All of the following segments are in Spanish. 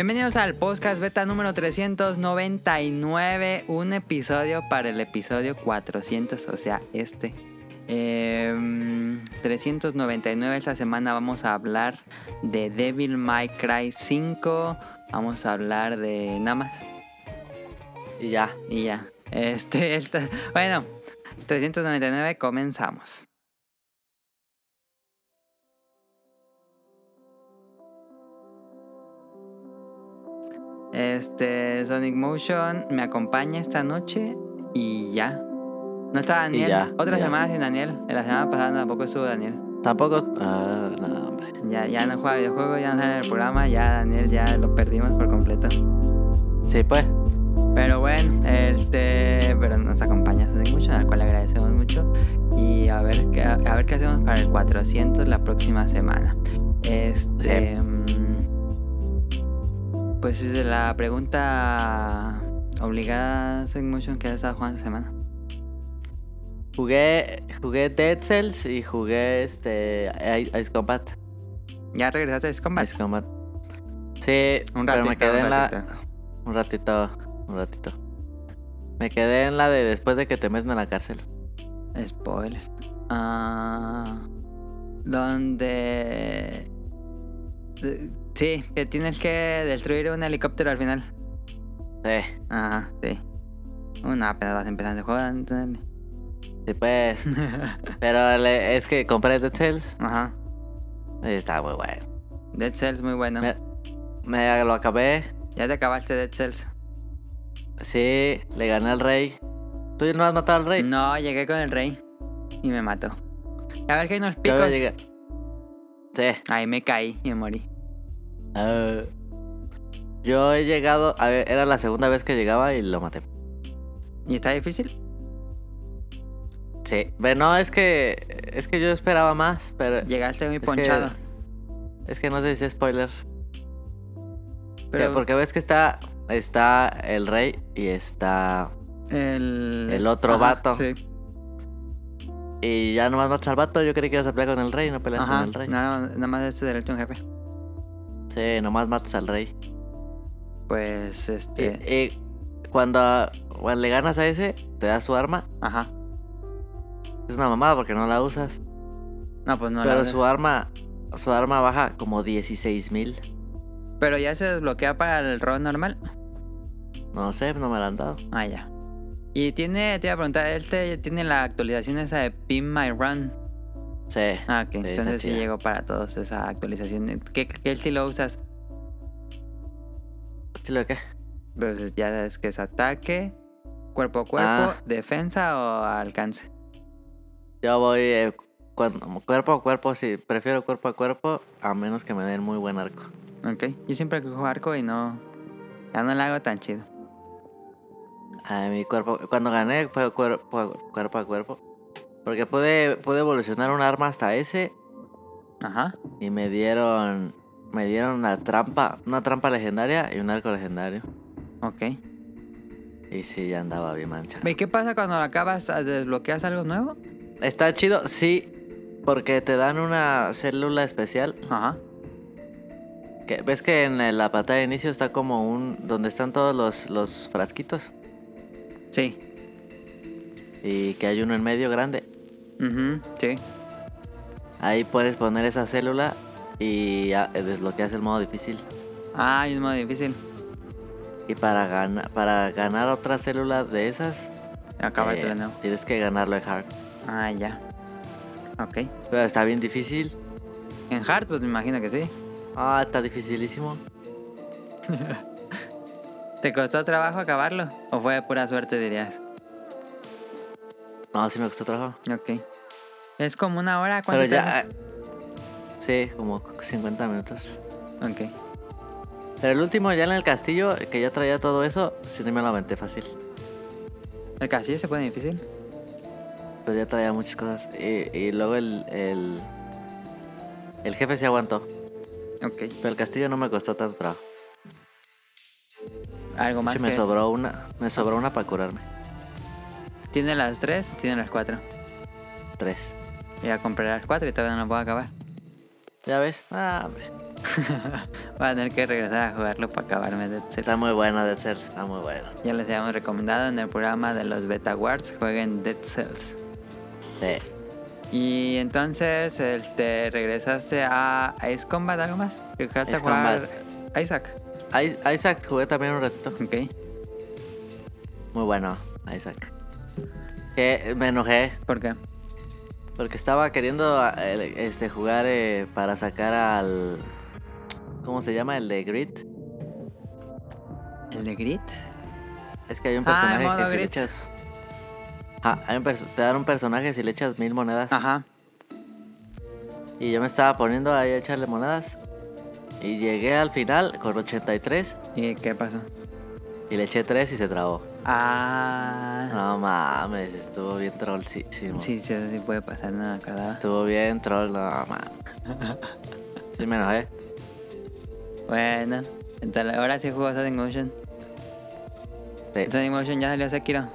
Bienvenidos al podcast beta número 399, un episodio para el episodio 400, o sea, este. Em, 399 esta semana vamos a hablar de Devil May Cry 5, vamos a hablar de nada más Y ya. y ya. Este, esta- bueno, 399 comenzamos. Este, Sonic Motion me acompaña esta noche y ya. No está Daniel. ya, Otra ya. semana sin Daniel. En la semana pasada tampoco estuvo Daniel. Tampoco. Ah, no, hombre. Ya, ya no juega videojuegos, ya no sale en el programa. Ya Daniel ya lo perdimos por completo. Sí, pues. Pero bueno, este, pero nos acompaña Sonic Motion, al cual le agradecemos mucho. Y a ver, qué- a ver qué hacemos para el 400 la próxima semana. Este. Sí. Pues es la pregunta obligada Sonic Motion que has estado jugando esta semana. Jugué, jugué Dead Cells y jugué este Ice Ice Combat. ¿Ya regresaste a Ace Combat? Ice Combat. Sí, Un pero ratito, me quedé un en la. Un ratito, un ratito. Me quedé en la de después de que te meten en la cárcel. Spoiler. Ah, donde... Sí, que tienes que destruir un helicóptero al final. Sí, Ajá, sí. Una apenas vas empezando a jugar. sí, pues. pero le- es que compré Dead Cells. Ajá. y Está muy bueno. Dead Cells muy bueno. Me, me lo acabé. Ya te acabaste Dead Cells. Sí, le gané al rey. ¿Tú no has matado al rey? No, llegué con el rey. Y me mató. A ver que hay unos Yo picos. llegué. Sí. Ahí me caí y me morí. Ah. yo he llegado, a ver, era la segunda vez que llegaba y lo maté. ¿Y está difícil? Sí, pero no, es que es que yo esperaba más, pero Llegaste muy que- ponchado. es que no sé si es spoiler. Pero Porque ves que está está el rey y está el... el otro Ajá, vato. Sí. y ya nomás matas al vato, yo creí que ibas a pelear con el rey, no peleas Ajá. con el rey. Nada, nada más este del último jefe. Sí, nomás matas al rey. Pues este... y cuando, cuando le ganas a ese, te da su arma. Ajá. Es una mamada porque no la usas. No, pues no la pero usas. su arma su arma baja como 16 mil. Pero ya se desbloquea para el rol normal. No sé, no me la han dado. Ah, ya. Y tiene, te iba a preguntar, este tiene la actualización esa de Pin My Run. Sí. Ah, ok. Entonces sí llegó para todos esa actualización. ¿Qué, qué estilo usas? ¿Estilo de qué? Pues ya sabes que es ataque, cuerpo a cuerpo, Ah. defensa o alcance. Yo voy eh, cuando- cuerpo a cuerpo, sí. Prefiero cuerpo a cuerpo a menos que me den muy buen arco. Ok. Yo siempre cojo arco y no. Ya no la hago tan chido. A mi cuerpo, cuando gané fue cuerpo, cuerpo a cuerpo. Porque pude, pude evolucionar un arma hasta ese Ajá. y me dieron me dieron una trampa, una trampa legendaria y un arco legendario. Ok. Y sí, ya andaba bien mancha. ¿Y qué pasa cuando acabas? ¿Desbloqueas algo nuevo? Está chido, sí, porque te dan una célula especial. Ajá. Que, ¿Ves que en la pantalla de inicio está como un... donde están todos los, los frasquitos? Sí. Y que hay uno en medio grande. Ujú, Sí. Ahí puedes poner esa célula y ya desbloqueas el modo difícil. Ah, hay un modo difícil. Y para, ganar para ganar otra célula de esas, Acaba eh, el tienes que ganarlo en hard. Ah, ya. Ok. Pero está bien difícil. En hard, pues me imagino que sí. Ah, está dificilísimo. ¿Te costó trabajo acabarlo? ¿O fue pura suerte, dirías? No, sí me costó trabajo. Ok. Es como una hora, ¿cuánto Pero ya... haces? Sí, como 50 minutos. Ok. Pero el último ya en el castillo, que ya traía todo eso, sí me lo aventé fácil. ¿El castillo se pone difícil? Pero ya traía muchas cosas. Y, y luego el, el... El jefe se aguantó. Ok. Pero el castillo no me costó tanto trabajo. Algo más hecho, me que- sobró una. Me sobró una para curarme. ¿Tiene las tres o tiene las cuatro? Tres. Voy a comprar las cuatro y todavía no lo puedo acabar. ¿Ya ves? Ah, hombre. Voy a tener que regresar a jugarlo para acabarme Dead Cells. Está muy bueno de ser, está muy bueno. Ya les habíamos recomendado en el programa de los Beta Awards, jueguen Dead Cells. Sí. Y entonces te regresaste a Ace Combat, ¿algo más? ¿Recuerdas Ace jugar Isaac? I- Isaac jugué también un ratito. Ok. Muy bueno, Isaac. Que me enojé ¿Por qué? Porque estaba queriendo eh, este, jugar eh, para sacar al... ¿Cómo se llama? El de Grit. ¿El de Grit? Es que hay un Ah, personaje modo que si le echas... Ah, hay un te dan un personaje si le echas mil monedas. Ajá. Y yo me estaba poniendo ahí a echarle monedas. Y llegué al final con 83 ¿Y qué pasó? y le eché 3 y se trabó. Ah. No mames, estuvo bien trollísimo. Sí, sí, eso sí puede pasar, no me acordaba. Estuvo bien troll, no mames. Sí me enojé. Bueno, entonces ahora sí jugó Sonic Motion. Sí. Sonic Motion ya salió Sekiro.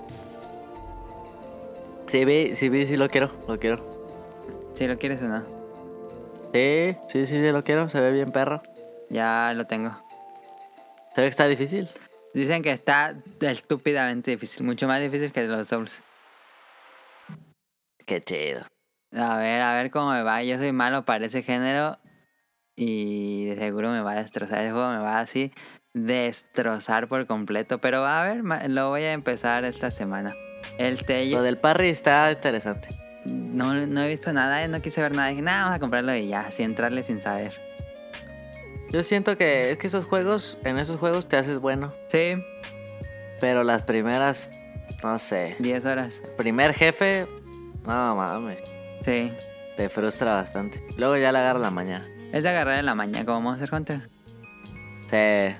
Sí vi, sí vi, sí lo quiero, lo quiero. Si lo quieres o no. Sí, sí, sí, sí lo quiero, se ve bien perro. Ya lo tengo. Se ve que está difícil. Dicen que está estúpidamente difícil, mucho más difícil que los Souls. Qué chido. A ver, a ver cómo me va. Yo soy malo para ese género y de seguro me va a destrozar. El juego me va así destrozar por completo. Pero a ver, lo voy a empezar esta semana. El Lo del parry está interesante. no, no he visto nada, no quise ver nada. Dije, nada, vamos a comprarlo y ya, así entrarle sin saber. Yo siento que es que esos juegos, en esos juegos te haces bueno. Sí, Pero las primeras, no sé. 10 horas. Primer jefe, no mames. Sí. Te frustra bastante. Luego ya le agarra la mañana. Es de agarrar en la mañana como Monster Hunter. Sí.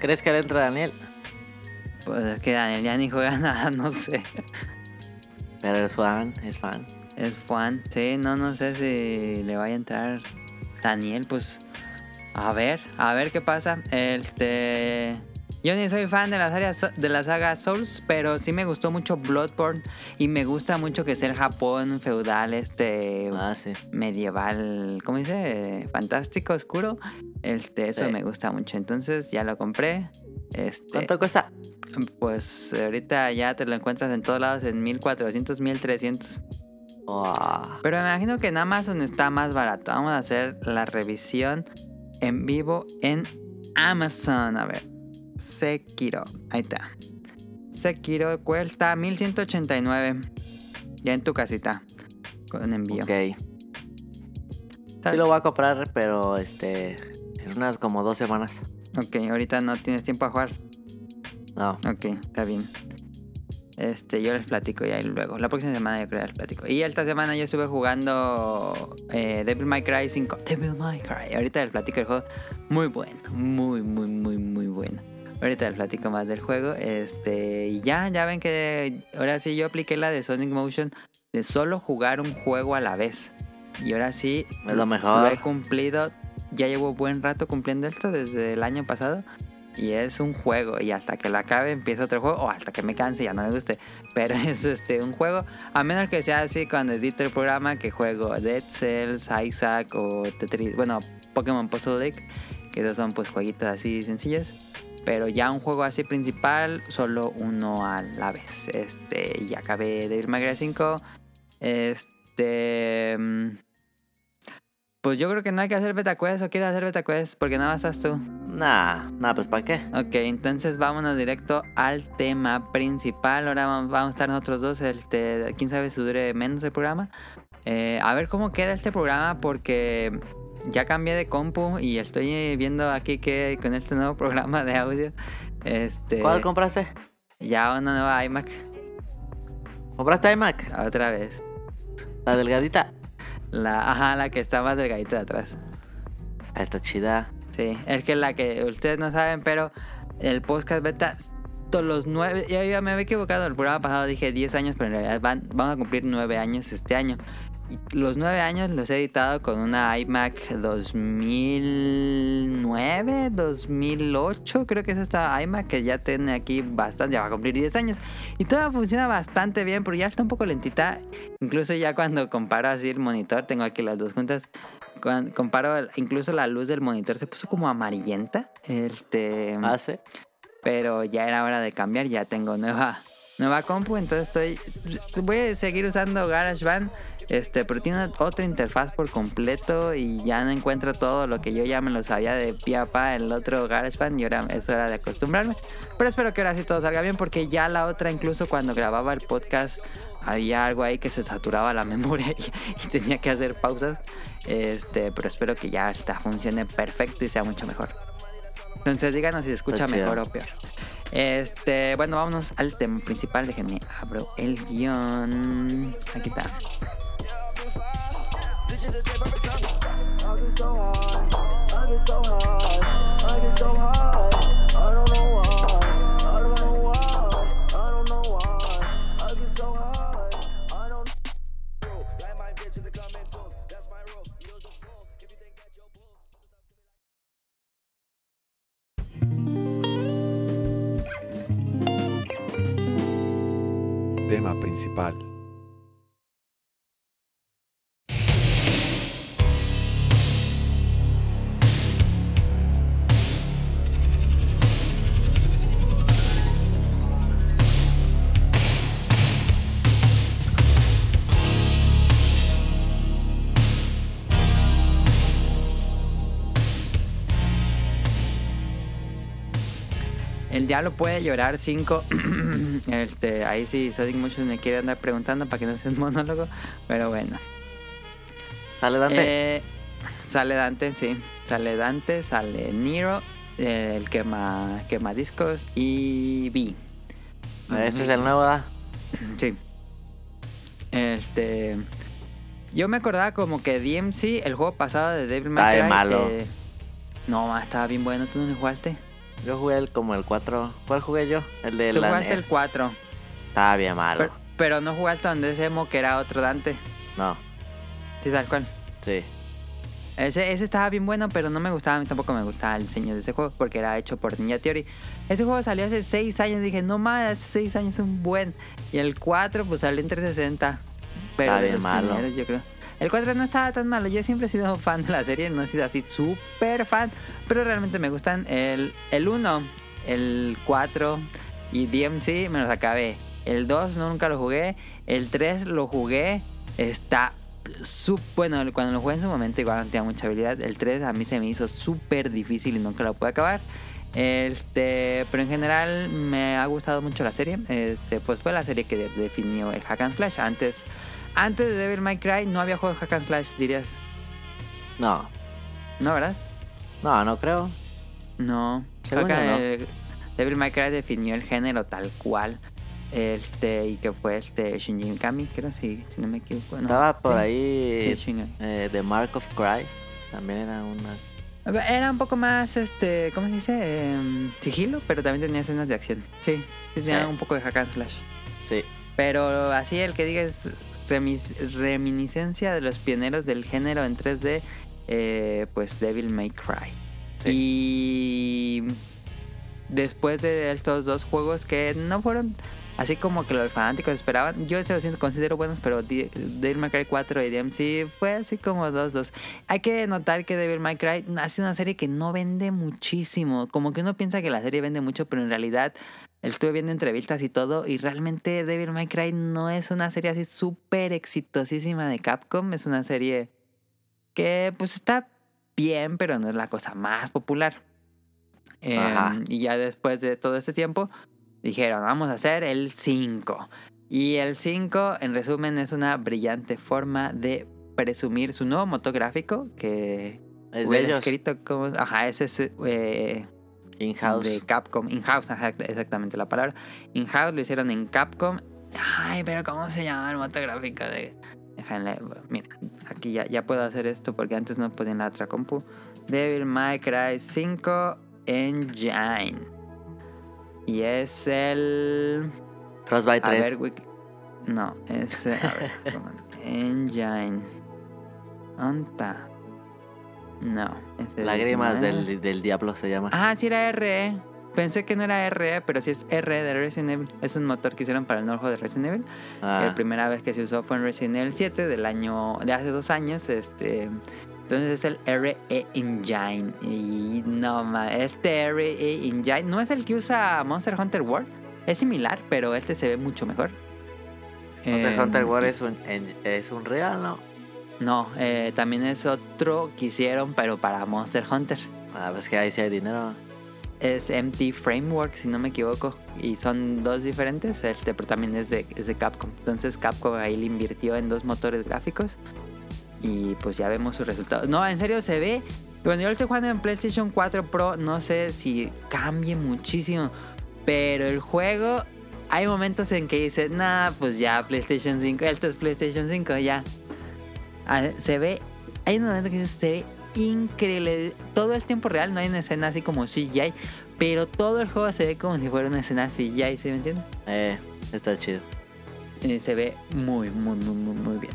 ¿Crees que le entra Daniel? Pues es que Daniel ya ni juega nada, no sé. Pero es fan, es fan. Es Juan, sí, no, no sé si le vaya a entrar Daniel, pues a ver, a ver qué pasa. Este, yo ni soy fan de la saga, de la saga Souls, pero sí me gustó mucho Bloodborne y me gusta mucho que sea el Japón feudal, este Ah, sí. medieval, ¿cómo dice? Fantástico, oscuro. Este, eso Sí. me gusta mucho. Entonces ya lo compré. Este, ¿Cuánto cuesta? Pues ahorita ya te lo encuentras en todos lados en 1400, 1300. Wow. Pero me imagino que en Amazon está más barato. Vamos a hacer la revisión en vivo en Amazon. A ver. Sekiro. Ahí está. Sekiro cuesta 1189. Ya en tu casita. Con envío. Ok. Sí lo voy a comprar, pero este. En unas como dos semanas. Ok, ahorita no tienes tiempo a jugar. No. Ok, está bien. Este, yo les platico ya y luego. La próxima semana yo creo que les platico. Y esta semana yo estuve jugando eh, Devil May Cry 5. Devil May Cry. Ahorita les platico el juego. Muy bueno. Muy, muy, muy, muy bueno. Ahorita les platico más del juego. Este, y ya, ya ven que ahora sí yo apliqué la de Sonic Motion de solo jugar un juego a la vez. Y ahora sí Es lo mejor. lo he cumplido. Ya llevo buen rato cumpliendo esto desde el año pasado. Y es un juego. Y hasta que lo acabe empieza otro juego. O hasta que me canse ya no me guste. Pero es este un juego. A menos que sea así cuando edito el programa. Que juego Dead Cells, Isaac o Tetris. Bueno, Pokémon Puzzle League. Que esos son pues jueguitos así sencillos. Pero ya un juego así principal. Solo uno a la vez. Este. Y acabé Devil May Cry 5. Este. Pues yo creo que no hay que hacer beta quest o quieres hacer beta quest porque nada más estás tú. Nah, nah, pues ¿para qué? Ok, entonces vámonos directo al tema principal. Ahora vamos, a estar nosotros dos. Este, quién sabe si dure menos el programa. Eh, a ver cómo queda este programa porque ya cambié de compu y estoy viendo aquí que con este nuevo programa de audio. Este, ¿Cuál compraste? ya una nueva iMac ¿Compraste iMac? otra vez. La delgadita. La, ajá, la que está más delgadita de atrás. Ah, está chida. Sí, es que la que ustedes no saben, pero el podcast beta, todos los nueve, yo ya me había equivocado, el programa pasado dije 10 años, pero en realidad van, vamos a cumplir 9 años este año. Los 9 años los he editado con una iMac 2009, 2008, creo que es esta iMac que ya tiene aquí bastante, ya va a cumplir 10 años. Y toda funciona bastante bien, pero ya está un poco lentita. Incluso ya cuando comparo así el monitor, tengo aquí las dos juntas. cuando comparo, el- incluso la luz del monitor se puso como amarillenta. Este, Hace. pero ya era hora de cambiar, ya tengo nueva nueva compu, entonces estoy voy a seguir usando GarageBand, este, pero tiene otra interfaz por completo y ya no encuentro todo lo que yo ya me lo sabía de pie a pa el otro GarageBand y ahora es hora de acostumbrarme. Pero espero que ahora sí todo salga bien porque ya la otra incluso cuando grababa el podcast había algo ahí que se saturaba la memoria y, y tenía que hacer pausas. Este, pero espero que ya esta funcione perfecto y sea mucho mejor. Entonces díganos si se escucha mejor o peor. Este, bueno, vámonos al tema principal. Déjenme abro el guion. Aquí está. Tema principal. El diablo puede llorar 5. este, ahí sí, Sonic muchos me quiere andar preguntando para que no sea un monólogo. Pero bueno. ¿Sale Dante? Eh, sale Dante, sí. Sale Dante, sale Nero, eh, el quema, quema discos y B. Ese es el nuevo, ¿ah? Sí. Este. Yo me acordaba como que DMC, el juego pasado de Devil May Cry, malo. eh, no, estaba bien bueno. ¿Tú no lo jugaste? Yo jugué el, como el 4. ¿Cuál jugué yo? El de Tú la. jugaste el 4. Estaba bien malo. Pero, pero no jugaste donde ese emo que era otro Dante. No, Sí, tal cual. sí. Ese, ese estaba bien bueno, pero no me gustaba. A mí tampoco me gustaba el diseño de ese juego porque era hecho por Ninja Theory. Ese juego salió hace 6 años. Dije, no más, hace 6 años es un buen. Y el 4, pues salió en 360. Pero Está bien malo. primeros, yo creo. El 4 no estaba tan malo. Yo siempre he sido fan de la serie. No he sido así súper fan. Pero realmente me gustan. El, el 1, el 4 y DMC me los acabé. El 2 no, nunca lo jugué. El 3 lo jugué. Está su- bueno, cuando lo jugué en su momento igual no tenía mucha habilidad. El 3 a mí se me hizo súper difícil y nunca lo pude acabar. Este, pero en general me ha gustado mucho la serie. Este, pues fue la serie que de- definió el hack and slash. Antes, antes de Devil May Cry no había juego de hack and slash, dirías. No, No, ¿verdad? no, no creo. No. Según Creo que yo, no. el- Devil May Cry definió el género tal cual. Este, y que fue este Shinji Mikami, creo, si, si no me equivoco. no, Estaba por sí, ahí. sí, eh, The Mark of Cry. También era una. Era un poco más, este, ¿cómo se dice? Em, sigilo, pero también tenía escenas de acción. Sí, tenía Sí. un poco de hack and slash. Sí. Pero así el que diga es remis- reminiscencia de los pioneros del género en 3D, eh, pues Devil May Cry. Y después de estos dos juegos que no fueron así como que los fanáticos esperaban, yo se los siento- considero buenos, pero Devil May Cry 4 y DMC fue así como dos, dos. Hay que notar que Devil May Cry ha sido una serie que no vende muchísimo. Como que uno piensa que la serie vende mucho, pero en realidad estuve viendo entrevistas y todo y realmente Devil May Cry no es una serie así súper exitosísima de Capcom. Es una serie que pues está bien, pero no es la cosa más popular. Ajá. y ya después de todo este tiempo dijeron, vamos a hacer el 5. Y el 5, en resumen, es una brillante forma de presumir su nuevo motográfico que Es de ellos. escrito como... Ajá, ese es eh, In-house. de Capcom. In-house, exactamente la palabra. In-house lo hicieron en Capcom. Ay, pero ¿cómo se llama el motográfico de...? Déjenle, mira, aquí ya, ya puedo hacer esto porque antes no podía en la otra compu. Devil May Cry 5 Engine. Y es el... Frostbite A 3. ver, Wiki- No, es... A ver. Engine. ¿Dónde está? No. Lágrimas del, del diablo se llama. Ah, sí era RE. Pensé que no era RE, pero sí es RE de Resident Evil. Es un motor que hicieron para el juego de Resident Evil. Ah, La primera vez que se usó fue en Resident Evil 7 del año de hace dos años. Este Entonces es el RE Engine. Y no más, este RE Engine no es el que usa Monster Hunter World. Es similar, pero este se ve mucho mejor. Monster Eh, Hunter World es un, es un real, ¿no? No, eh, también es otro que hicieron, pero para Monster Hunter. Ah, pues que ahí sí hay dinero. Es MT Framework, si no me equivoco. Y son dos diferentes, este, pero también es de, es de Capcom. Entonces Capcom ahí le invirtió en dos motores gráficos. Y pues ya vemos sus resultados. No, en serio se ve. Bueno, yo lo estoy jugando en PlayStation 4 Pro. No sé si cambie muchísimo. Pero el juego, hay momentos en que dice, nah, pues ya PlayStation 5. Esto es PlayStation 5, ya. Ah, se ve. Hay un momento que se ve increíble. Todo el tiempo real, no hay una escena así como CGI. Pero todo el juego se ve como si fuera una escena CGI, ¿sí me entiendes? Eh, está chido. Se ve muy, muy, muy, muy, muy bien.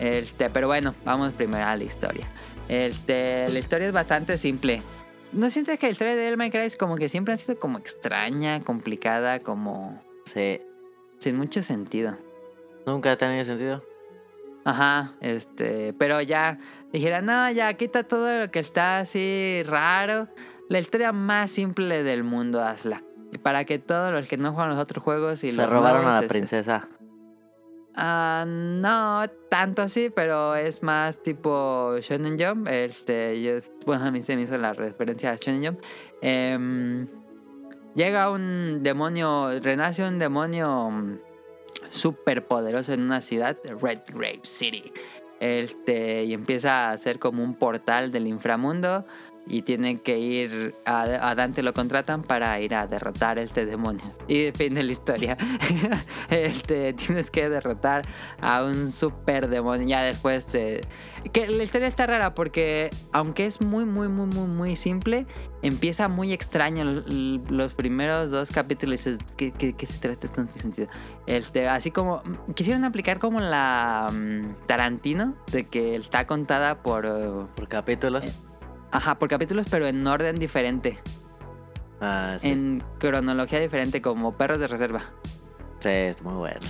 Este, pero bueno, vamos primero a la historia. Este, la historia es bastante simple. ¿No sientes que la historia de Devil es como que siempre ha sido como extraña, complicada, como Sí. sin mucho sentido? Nunca ha tenido sentido. Ajá, este, pero ya dijera, no, ya quita todo lo que está así raro. La historia más simple del mundo, hazla. Para que todos los que no juegan los otros juegos y Se los robaron a la este, princesa. Ah, no tanto así, pero es más tipo Shonen Jump. Este, yo, bueno, a mí se me hizo la referencia a Shonen Jump. Em, llega un demonio, renace un demonio súper poderoso en una ciudad, Red Grave City. Este, y empieza a hacer como un portal del inframundo. Y tiene que ir a, a Dante lo contratan para ir a derrotar a este demonio. Y fin de la historia. este, tienes que derrotar a un super demonio. Ya después eh, que la historia está rara porque aunque es muy muy muy muy muy simple, empieza muy extraño los primeros dos capítulos. dices, ¿Qué, qué, qué se trata? Esto no tiene sentido. Este, así como quisieron aplicar como la mm, Tarantino de que está contada por eh, Por capítulos. Ajá por capítulos pero en orden diferente, Ah, sí. en cronología diferente como Perros de Reserva. Sí, es muy bueno.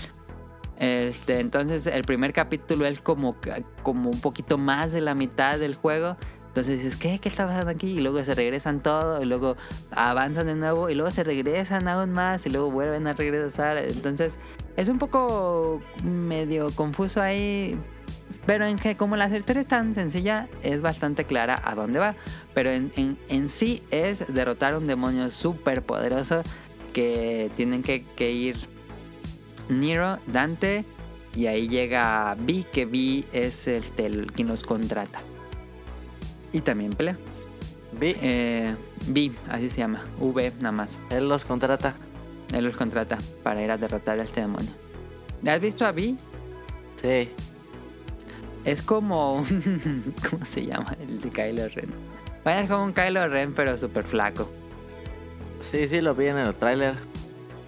Este, entonces el primer capítulo es como, como un poquito más de la mitad del juego. Entonces dices, ¿qué? ¿Qué está pasando aquí? Y luego se regresan todo, y luego avanzan de nuevo, y luego se regresan aún más, y luego vuelven a regresar. Entonces es un poco medio confuso ahí. Pero en que como la historia es tan sencilla, es bastante clara a dónde va. Pero en, en- en sí es derrotar a un demonio súper poderoso que tienen que, que ir Nero, Dante y ahí llega Vi, que Vi es este, el quien los contrata. Y también pelea. Vi, Eh, Vi, así se llama. V nada más. él los contrata. Él los contrata para ir a derrotar a este demonio. ¿Has visto a Vi? Sí. Es como un... ¿Cómo se llama? El de Kylo Ren. Vaya, es como un Kylo Ren, pero súper flaco. Sí, sí, lo vi en el tráiler.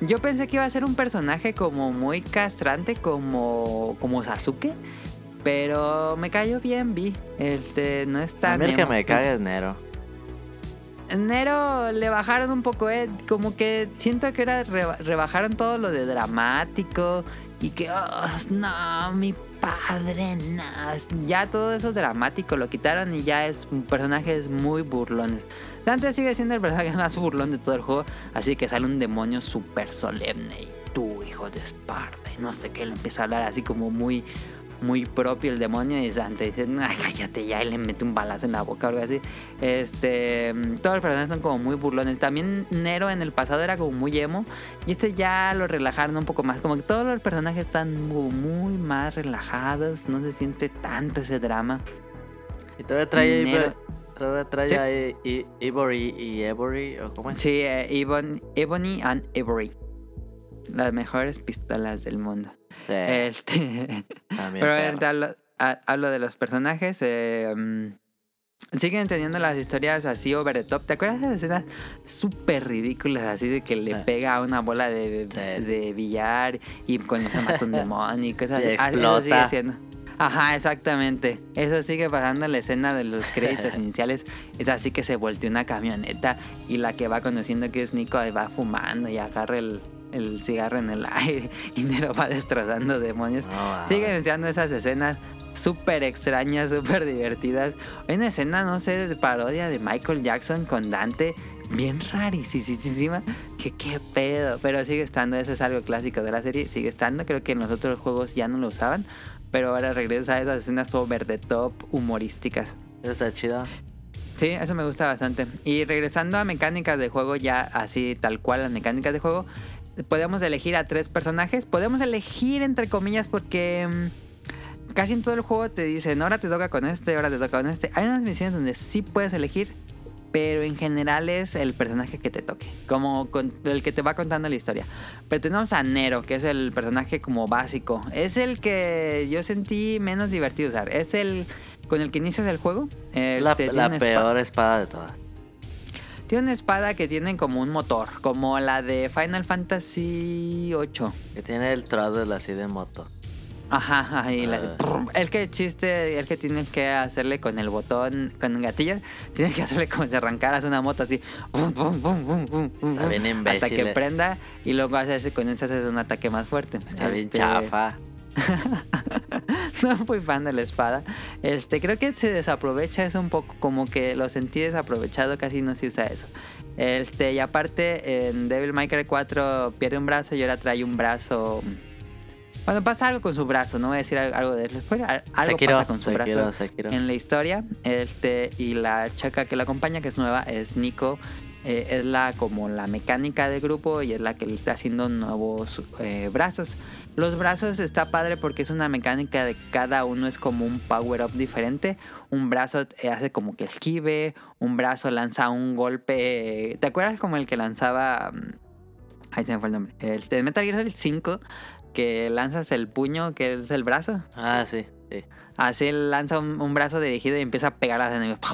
Yo pensé que iba a ser un personaje como muy castrante, como, como Sasuke. Pero me cayó bien, Vi. Este, no es A tan... mí el que me caga es Nero. Nero le bajaron un poco, eh. Como que siento que era reba- rebajaron todo lo de dramático y que, oh, no, mi padre, no. Ya todo eso dramático lo quitaron y ya es personajes muy burlones. Dante sigue siendo el personaje más burlón de todo el juego, así que sale un demonio súper solemne y tú, hijo de Esparta, y no sé qué, le empieza a hablar así como muy muy propio el demonio y Dante dice, "Ay, cállate ya, y le mete un balazo en la boca o algo así. Este, todos los personajes son como muy burlones. También Nero en el pasado era como muy emo y este ya lo relajaron un poco más. Como que todos los personajes están muy, muy más relajados, no se siente tanto ese drama. Y todavía trae, Nero- todavía trae Sí. Ivory y Every, o cómo es. Sí, eh, Ebon- Ebony and Ivory. Las mejores pistolas del mundo. Sí, Este, también Pero ahorita hablo, ha- hablo de los personajes. eh, mm, siguen teniendo las historias así over the top. ¿Te acuerdas de esas escenas súper ridículas así de que le pega a una bola de, Sí. de billar y con eso mata un demonio y cosas Y así? Eso sigue siendo. Ajá, exactamente. Eso sigue pasando en la escena de los créditos iniciales. Es así que se voltea una camioneta y la que va conociendo que es Nico va fumando y agarra el, el cigarro en el aire y Nero va destrozando demonios. No, mames. Siguen enseñando esas escenas súper extrañas, súper divertidas. Una escena, no sé, de parodia de Michael Jackson con Dante, bien rarísima. Que qué pedo, pero sigue estando, ese es algo clásico de la serie, sigue estando. Creo que en los otros juegos ya no lo usaban, pero ahora regresa a esas escenas over the top humorísticas. Eso está chido. Sí, eso me gusta bastante. Y regresando a mecánicas de juego, ya así tal cual las mecánicas de juego, podemos elegir a tres personajes. Podemos elegir entre comillas porque mm, casi en todo el juego te dicen, ahora te toca con este, ahora te toca con este. Hay unas misiones donde sí puedes elegir, pero en general es el personaje que te toque, como con- el que te va contando la historia. Pero tenemos a Nero, que es el personaje como básico. Es el que yo sentí menos divertido usar. Es el con el que inicias el juego. La, Este, la peor espada de todas. Tiene una espada que tiene como un motor, como la de Final Fantasy 8. Que tiene el throttle así de moto. Ajá, y la- Ah. el que chiste, el que tienes que hacerle con el botón, con el gatillo, tienes que hacerle como si arrancaras una moto así, bum, bum, bum, Está bien bum, imbécil, hasta que eh. prenda y luego haces con ese haces un ataque más fuerte. Está bien Este, chafa. no fui fan de la espada. Este, creo que se desaprovecha eso un poco, como que lo sentí desaprovechado, casi no se usa eso. Este, y aparte, en Devil May Cry 4 pierde un brazo y ahora trae un brazo. Bueno, pasa algo con su brazo, no voy a decir al- algo de al- algo Sekiro, pasa con su Sekiro, brazo Sekiro. en la historia. Este, y la chica que la acompaña, que es nueva, es Nico. eh, es la como la mecánica del grupo y es la que le está haciendo nuevos eh, brazos. Los brazos está padre porque es una mecánica de cada uno es como un power up diferente. Un brazo eh, hace como que esquive, un brazo lanza un golpe. ¿Te acuerdas como el que lanzaba? mm, Ahí se me fue el nombre. El de Metal Gear Solid 5 que lanzas el puño que es el brazo. Ah, sí, sí. Así lanza un, un brazo dirigido y empieza a pegar a los enemigos.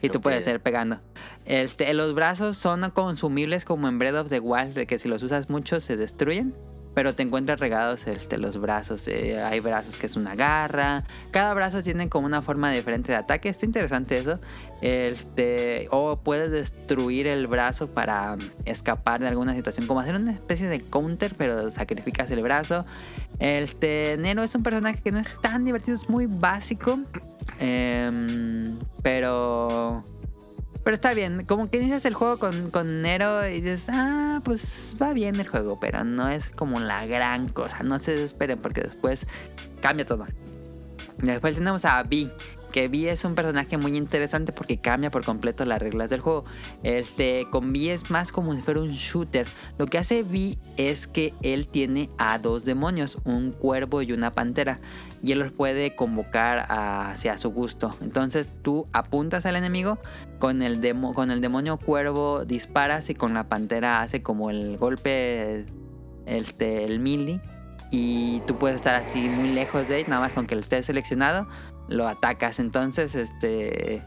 Y tú puedes estar pegando. Este, los brazos son consumibles como en Breath of the Wild, de que si los usas mucho se destruyen. Pero te encuentras regados este, los brazos. eh, hay brazos que es una garra. Cada brazo tiene como una forma diferente de ataque. Está interesante eso. Este, o puedes destruir el brazo para escapar de alguna situación. Como hacer una especie de counter, pero sacrificas el brazo. Este, Nero es un personaje que no es tan divertido, es muy básico. Em, pero. Pero está bien. Como que inicias el juego con, con Nero y dices, ah, pues va bien el juego, pero no es como la gran cosa. No se desesperen porque después cambia todo. Después tenemos a Vi. Que Vi es un personaje muy interesante porque cambia por completo las reglas del juego. Este, con Vi es más como si fuera un shooter. Lo que hace Vi es que él tiene a dos demonios, un cuervo y una pantera. Y él los puede convocar hacia su gusto. Entonces tú apuntas al enemigo, con el, con el demonio cuervo disparas y con la pantera hace como el golpe, este, el melee. Y tú puedes estar así muy lejos de él, nada más con que lo estés seleccionado, lo atacas. Entonces, este,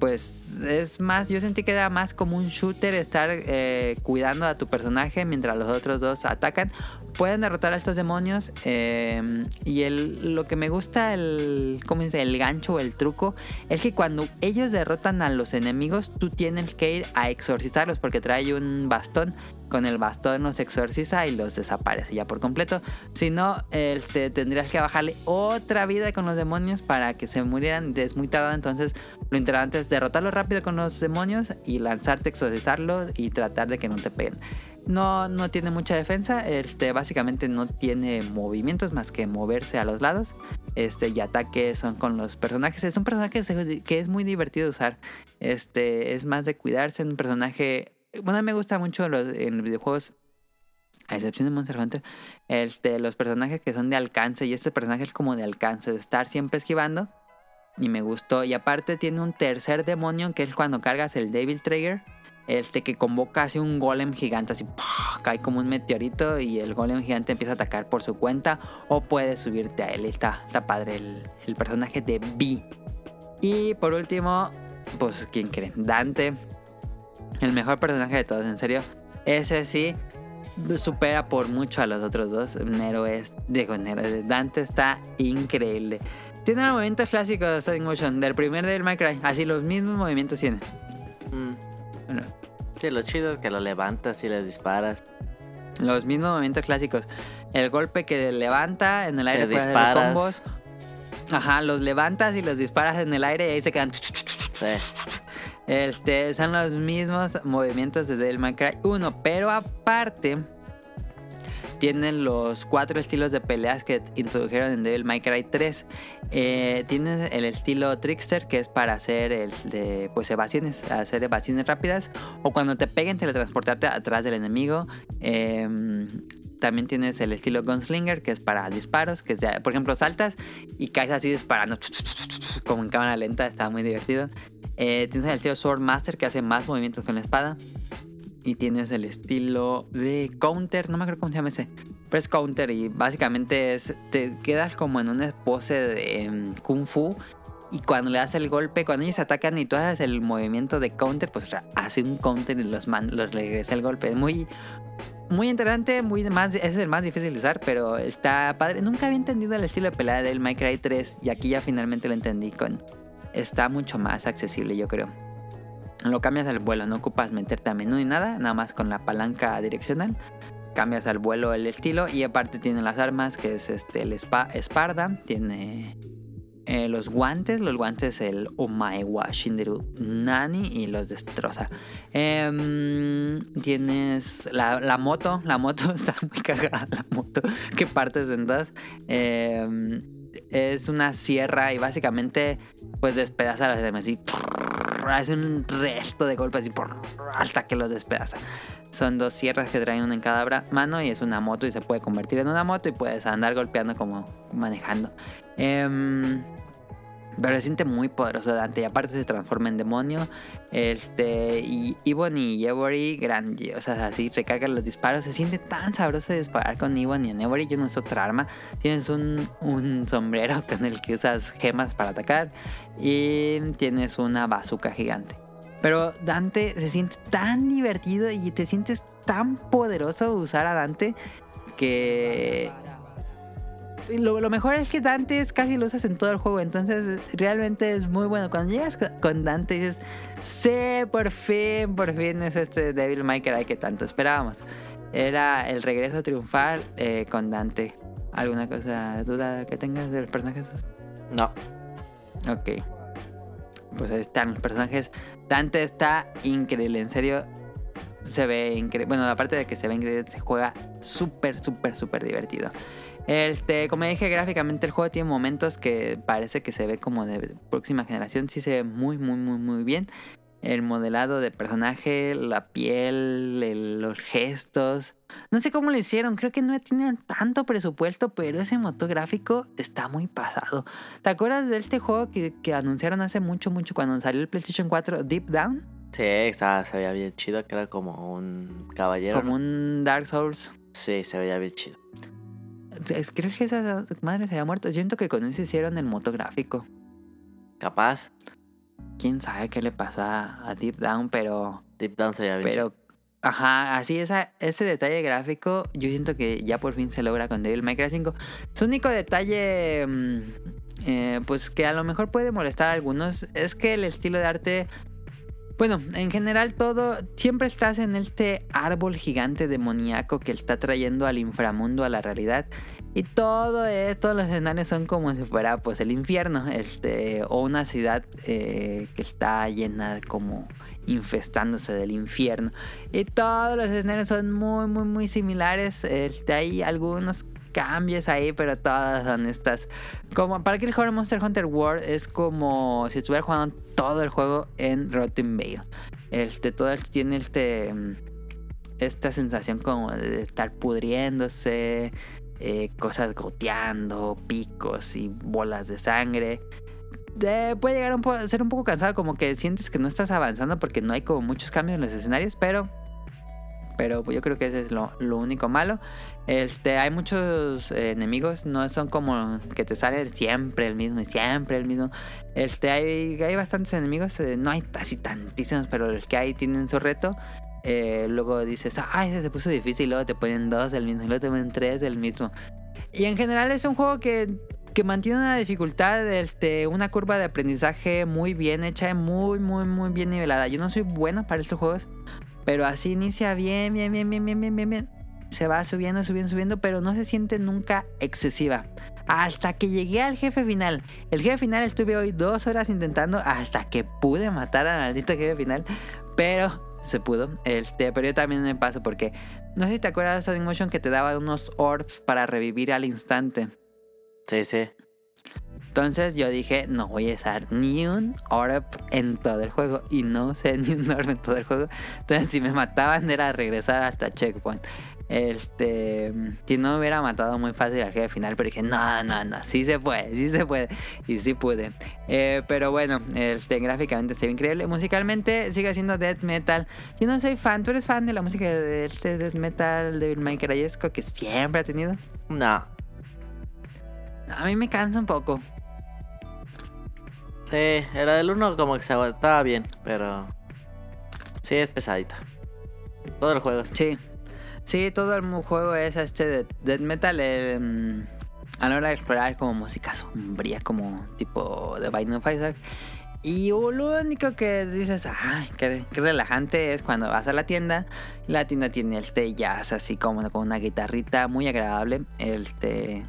pues es más, yo sentí que era más como un shooter estar eh, cuidando a tu personaje mientras los otros dos atacan. Pueden derrotar a estos demonios eh, y el, lo que me gusta, el, ¿cómo? El gancho o el truco, es que cuando ellos derrotan a los enemigos, tú tienes que ir a exorcizarlos porque trae un bastón. Con el bastón los exorciza y los desaparece ya por completo. Si no, este, tendrías que bajarle otra vida con los demonios para que se murieran. Es muy tardado, entonces lo interesante es derrotarlo rápido con los demonios y lanzarte, exorcizarlos y tratar de que no te peguen. No, no tiene mucha defensa, este, básicamente no tiene movimientos más que moverse a los lados. Este, y ataques son con los personajes. Es un personaje que es muy divertido usar. Este, es más de cuidarse, es un personaje. Bueno, me gusta mucho los, en los videojuegos, a excepción de Monster Hunter, este, los personajes que son de alcance. Y este personaje es como de alcance, de estar siempre esquivando. Y me gustó. Y aparte tiene un tercer demonio que es cuando cargas el Devil Trigger. Este que convoca así un golem gigante, así cae como un meteorito y el golem gigante empieza a atacar por su cuenta o puedes subirte a él. Está, está padre el, el personaje de B. Y por último, pues, ¿quién creen? Dante, el mejor personaje de todos, en serio. Ese sí supera por mucho a los otros dos. Nero es, digo, Nero, Dante está increíble. Tiene los movimientos clásicos de Sonic Motion del primer May Cry, así los mismos movimientos tiene. Mm. Sí, lo chido es que lo levantas y le disparas. Los mismos movimientos clásicos. El golpe que levanta en el aire Te disparas. combos. Ajá, los levantas y los disparas en el aire y ahí se quedan. Sí. Este, son los mismos movimientos de Devil May Cry 1, pero aparte tienen los cuatro estilos de peleas que introdujeron en Devil May Cry 3. Eh, el estilo Trickster, que es para hacer el de, pues evasiones, hacer evasiones rápidas. O cuando te peguen, teletransportarte atrás del enemigo. Eh, también tienes el estilo Gunslinger, que es para disparos, que por ejemplo, saltas y caes así disparando, como en cámara lenta, está muy divertido. Eh, tienes el estilo Swordmaster, que hace más movimientos con la espada. Y tienes el estilo de Counter, no me acuerdo cómo se llama ese. Pero es Counter y básicamente es, te quedas como en una pose de em, Kung Fu. Y cuando le das el golpe, cuando ellos atacan y tú haces el movimiento de counter, pues hace un counter y los, man- los regresa el golpe. Es muy, muy interesante, muy es el más difícil de usar, pero está padre. Nunca había entendido el estilo de pelea del Cry 3 y aquí ya finalmente lo entendí con... Está mucho más accesible, yo creo. Lo cambias al vuelo, no ocupas meterte a menú ni nada, nada más con la palanca direccional. Cambias al vuelo el estilo y aparte tiene las armas, que es este el spa, esparda, tiene eh, los guantes, los guantes el Omae wa Shinderu Nani y los destroza. Em, tienes la, la moto, la moto está muy cagada, la moto que partes en dos. Em, es una sierra y básicamente pues despedaza a demás y hace un resto de golpes y hasta que los despedaza. Son dos sierras que traen una en cada mano y es una moto y se puede convertir en una moto y puedes andar golpeando como manejando. Em, pero se siente muy poderoso Dante y aparte se transforma en demonio. Este, y Ibon y Ebori, grandiosas así, recargan los disparos. Se siente tan sabroso disparar con Ibon y Ebori. Yo no uso otra arma. Tienes un, un sombrero con el que usas gemas para atacar. Y tienes una bazooka gigante. Pero Dante se siente tan divertido y te sientes tan poderoso usar a Dante que lo, lo mejor es que Dante es casi lo usas en todo el juego, entonces realmente es muy bueno. Cuando llegas co- con Dante dices, sí, por fin, por fin es este Devil May Cry que tanto esperábamos. Era el regreso triunfal eh, con Dante. ¿Alguna cosa, duda que tengas del personaje? No. Ok. Pues ahí están los personajes. Dante está increíble, en serio. Se ve increíble. Bueno, aparte de que se ve increíble, se juega súper, súper, súper divertido. Este, como dije, gráficamente el juego tiene momentos que parece que se ve como de próxima generación. Sí se ve muy, muy, muy, muy bien. El modelado de personaje, la piel, el- los gestos. No sé cómo lo hicieron. Creo que no tienen tanto presupuesto, pero ese motográfico está muy pasado. ¿Te acuerdas de este juego que, que anunciaron hace mucho, mucho cuando salió el PlayStation 4, Deep Down? Sí, estaba, se veía bien chido, que era como un caballero. Como ¿no? un Dark Souls. Sí, se veía bien chido. Es- ¿Crees que esa madre se haya muerto? Siento que con eso hicieron el motográfico. Capaz, Quién sabe qué le pasó a, a Deep Down, pero. Deep Down se bien chido. Pero. Ajá, así esa, ese detalle gráfico, yo siento que ya por fin se logra con Devil May Cry 5. Su único detalle, mm, eh, pues que a lo mejor puede molestar a algunos, es que el estilo de arte, bueno, en general todo, siempre estás en este árbol gigante demoníaco que está trayendo al inframundo a la realidad. Y todo es, todos los escenarios son como si fuera pues el infierno, este, o una ciudad eh, que está llena como infestándose del infierno. Y todos los escenarios son muy, muy, muy similares. Este, hay algunos cambios ahí, pero todas son estas. Como para que el juego Monster Hunter World es como si estuviera jugando todo el juego en Rotten Vale. Este, todo el- tiene este. mm, Esta sensación como de estar pudriéndose. eh, cosas goteando, picos y bolas de sangre. Puede llegar a ser un poco cansado, como que sientes que no estás avanzando porque no hay como muchos cambios en los escenarios, pero pero yo creo que ese es lo, lo único malo. Este, hay muchos eh, enemigos, no son como que te sale siempre el mismo y siempre el mismo. Este, hay, hay bastantes enemigos, eh, no hay así tantísimos, pero los que hay tienen su reto. Eh, luego dices, ay, ese se puso difícil, y luego te ponen dos del mismo, y luego te ponen tres del mismo. Y en general es un juego que, que mantiene una dificultad, este, una curva de aprendizaje muy bien hecha, muy, muy, muy bien nivelada. Yo no soy bueno para estos juegos, pero así inicia bien, bien, bien, bien, bien, bien, bien, bien. Se va subiendo, subiendo, subiendo, pero no se siente nunca excesiva. hasta que llegué al jefe final. El jefe final estuve hoy dos horas intentando hasta que pude matar al maldito jefe final. Pero se pudo. Este, pero yo también me paso porque no sé si te acuerdas de Sonic Motion que te daba unos orbs para revivir al instante. Sí, sí. Entonces yo dije, no voy a usar ni un orb en todo el juego. Y no usé ni un orb en todo el juego. Entonces si me mataban era regresar hasta checkpoint. Este, si no me hubiera matado muy fácil al jefe final, pero dije, no, no, no, sí se puede, sí se puede. Y sí pude. Eh, pero bueno, este, gráficamente se ve increíble. Musicalmente sigue siendo death metal. Yo no soy fan, ¿tú eres fan de la música de este death metal de Bill Crayesco que siempre ha tenido? No. A mí me cansa un poco. Sí, era del 1 como que se estaba bien, pero sí es pesadita. Todo el juego. Sí. Sí, todo el juego es este de death metal. mm, a la hora de explorar como música sombría, como tipo de Binding of Isaac. Y lo único que dices, ay, qué, relajante es cuando vas a la tienda. La tienda tiene este jazz así como con una guitarrita muy agradable. Este,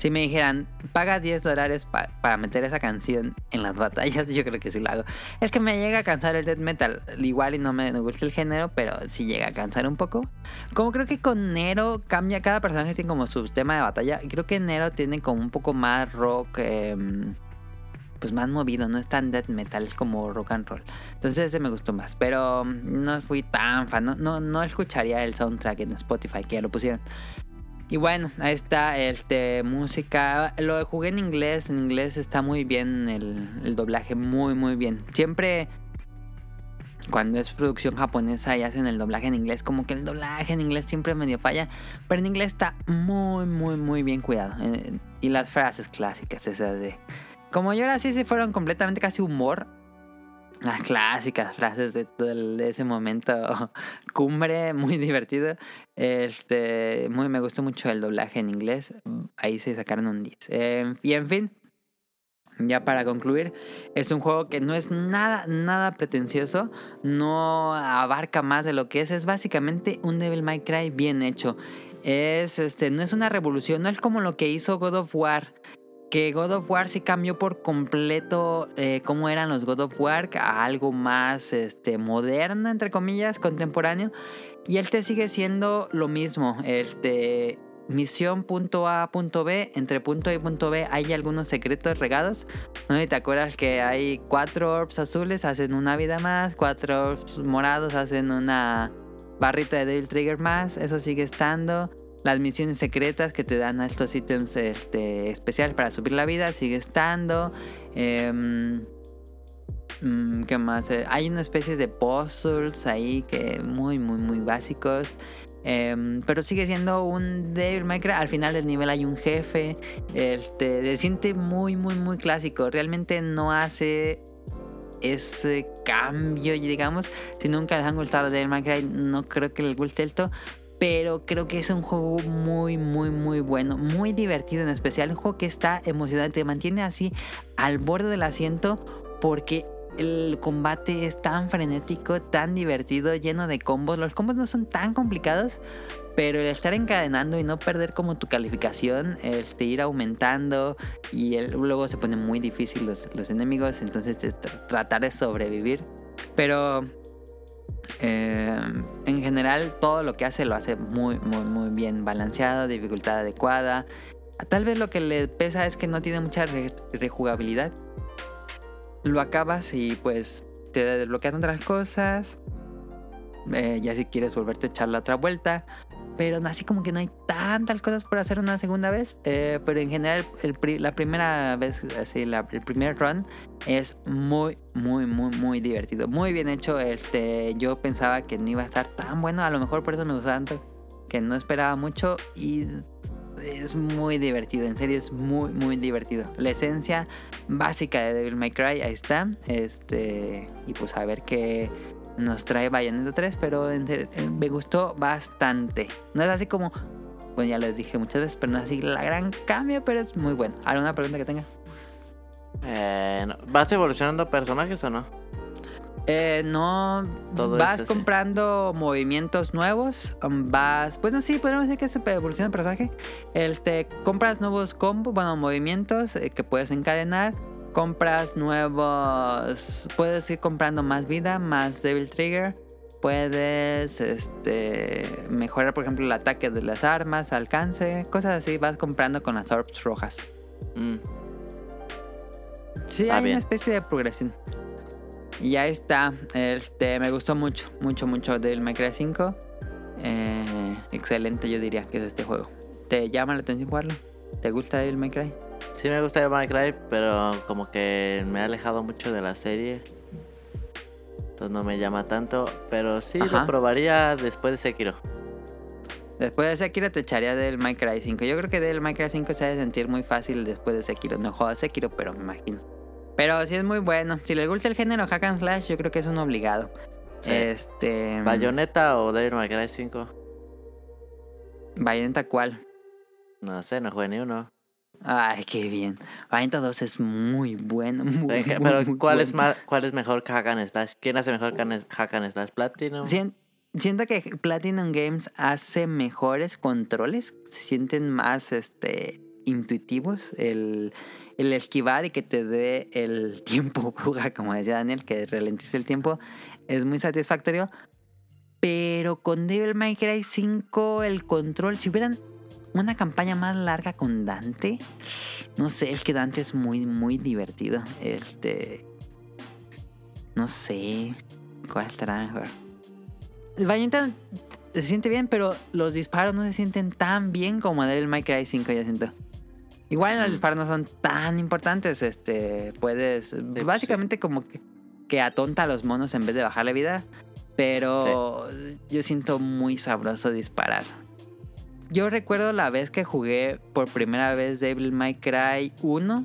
si me dijeran, paga 10 dólares pa- para meter esa canción en las batallas, yo creo que sí lo hago. Es que me llega a cansar el death metal. Igual y no me gusta el género, pero sí llega a cansar un poco. Como creo que con Nero cambia, cada personaje tiene como su tema de batalla. Creo que Nero tiene como un poco más rock, em, pues más movido, no es tan death metal como rock and roll. Entonces ese me gustó más, pero mm, no fui tan fan, no, no, no escucharía el soundtrack en Spotify, que ya lo pusieron. Y bueno, ahí está, este, música. Lo jugué en inglés, en inglés está muy bien el, el doblaje, muy, muy bien. Siempre cuando es producción japonesa y hacen el doblaje en inglés, como que el doblaje en inglés siempre medio falla, pero en inglés está muy, muy, muy bien cuidado. Eh, y las frases clásicas, esas de... Como yo ahora sí se fueron completamente casi humor. Las clásicas frases de, de ese momento cumbre, muy divertido. Este, muy, me gustó mucho el doblaje en inglés. Ahí se sacaron un 10. Eh, y en fin, ya para concluir, es un juego que no es nada, nada pretencioso, no abarca más de lo que es, es básicamente un Devil May Cry bien hecho. Es este, no es una revolución, no es como lo que hizo God of War. Que God of War sí cambió por completo eh, cómo eran los God of War a algo más este, moderno, entre comillas, contemporáneo. Y este sigue siendo lo mismo. Este, misión punto A, punto B. Entre punto A y punto B hay algunos secretos regados. No si te acuerdas que hay cuatro orbs azules, hacen una vida más. Cuatro orbs morados hacen una barrita de Devil Trigger más. Eso sigue estando. Las misiones secretas que te dan a estos ítems este, especiales para subir la vida sigue estando. Mm, ¿Qué más? Eh, hay una especie de puzzles ahí que muy, muy, muy básicos. Em, pero sigue siendo un Devil May Cry. Al final del nivel hay un jefe. Este, se siente muy, muy, muy clásico. Realmente no hace ese cambio, digamos. Si nunca les han gustado Devil May Cry, no creo que les guste esto. Pero creo que es un juego muy, muy, muy bueno. Muy divertido en especial. Un juego que está emocionante. Te mantiene así al borde del asiento. Porque el combate es tan frenético, tan divertido, lleno de combos. Los combos no son tan complicados. Pero el estar encadenando y no perder como tu calificación, este, ir aumentando y el- luego se pone muy difícil los, los enemigos, entonces tratar de sobrevivir. Pero eh, en general todo lo que hace lo hace muy, muy, muy bien balanceado, dificultad adecuada. Tal vez lo que le pesa es que no tiene mucha re- rejugabilidad. Lo acabas y pues te desbloquean otras cosas. Eh, ya si quieres volverte a echar la otra vuelta. Pero así como que no hay tantas cosas por hacer una segunda vez. Eh, pero en general el la primera vez, el primer run es muy, muy, muy, muy divertido. Muy bien hecho. Este, yo pensaba que no iba a estar tan bueno. A lo mejor por eso me gustaba tanto. Que no esperaba mucho. Y es muy divertido. En serio es muy, muy divertido. La esencia básica de Devil May Cry, ahí está. Este, y pues a ver qué nos trae Bayonetta 3, pero eh, me gustó bastante. No es así como, bueno, ya les dije muchas veces, pero no es así la gran cambio, pero es muy bueno. ¿Alguna pregunta que tenga? Eh, no. ¿Vas evolucionando personajes o no? Eh, no, Todo vas comprando movimientos nuevos, um, vas, bueno sí, podemos decir que se evoluciona el personaje. Este, compras nuevos combos, bueno, movimientos eh, que puedes encadenar, compras nuevos, puedes ir comprando más vida, más Devil Trigger, puedes, este, mejorar por ejemplo el ataque de las armas, alcance, cosas así, vas comprando con las orbs rojas. Mm, Sí, Está hay bien. una especie de progresión. Y ahí está. Este, me gustó mucho, mucho, mucho del May Cry 5. Eh, excelente, yo diría que es este juego. ¿Te llama la atención jugarlo? ¿Te gusta Devil May Cry? Sí me gusta el Minecraft, pero como que me ha alejado mucho de la serie. Entonces no me llama tanto. Pero sí Ajá. lo probaría después de Sekiro. Después de Sekiro te echaría del Cry 5. Yo creo que del Cry 5 se ha de sentir muy fácil después de Sekiro. No juego a Sekiro, pero me imagino. Pero sí es muy bueno. Si le gusta el género hack and slash, yo creo que es un obligado. Sí. Este... Bayonetta o Devil May Cry 5. Bayonetta cuál? No sé, no jugué ni uno. Ay, qué bien. Bayonetta 2 es muy bueno. Muy, muy, Pero muy ¿cuál es bueno. más, cuál es mejor que Hack and Slash? ¿Quién hace mejor Hack and Slash? ¿Platinum? Sien- siento que Platinum Games hace mejores controles, se sienten más este intuitivos el, el esquivar y que te dé el tiempo bruja, como decía Daniel, que ralentice el tiempo, es muy satisfactorio. Pero con Devil May Cry 5 el control, si hubieran una campaña más larga con Dante, no sé, es que Dante es muy, muy divertido. Este. No sé. ¿Cuál estará mejor? Bayonetta se siente bien, pero los disparos no se sienten tan bien como Devil May Cry 5, yo siento. Igual los disparos no son tan importantes, este, puedes, básicamente como que, que atonta a los monos en vez de bajarle vida, pero yo siento muy sabroso disparar. Yo recuerdo la vez que jugué por primera vez Devil May Cry 1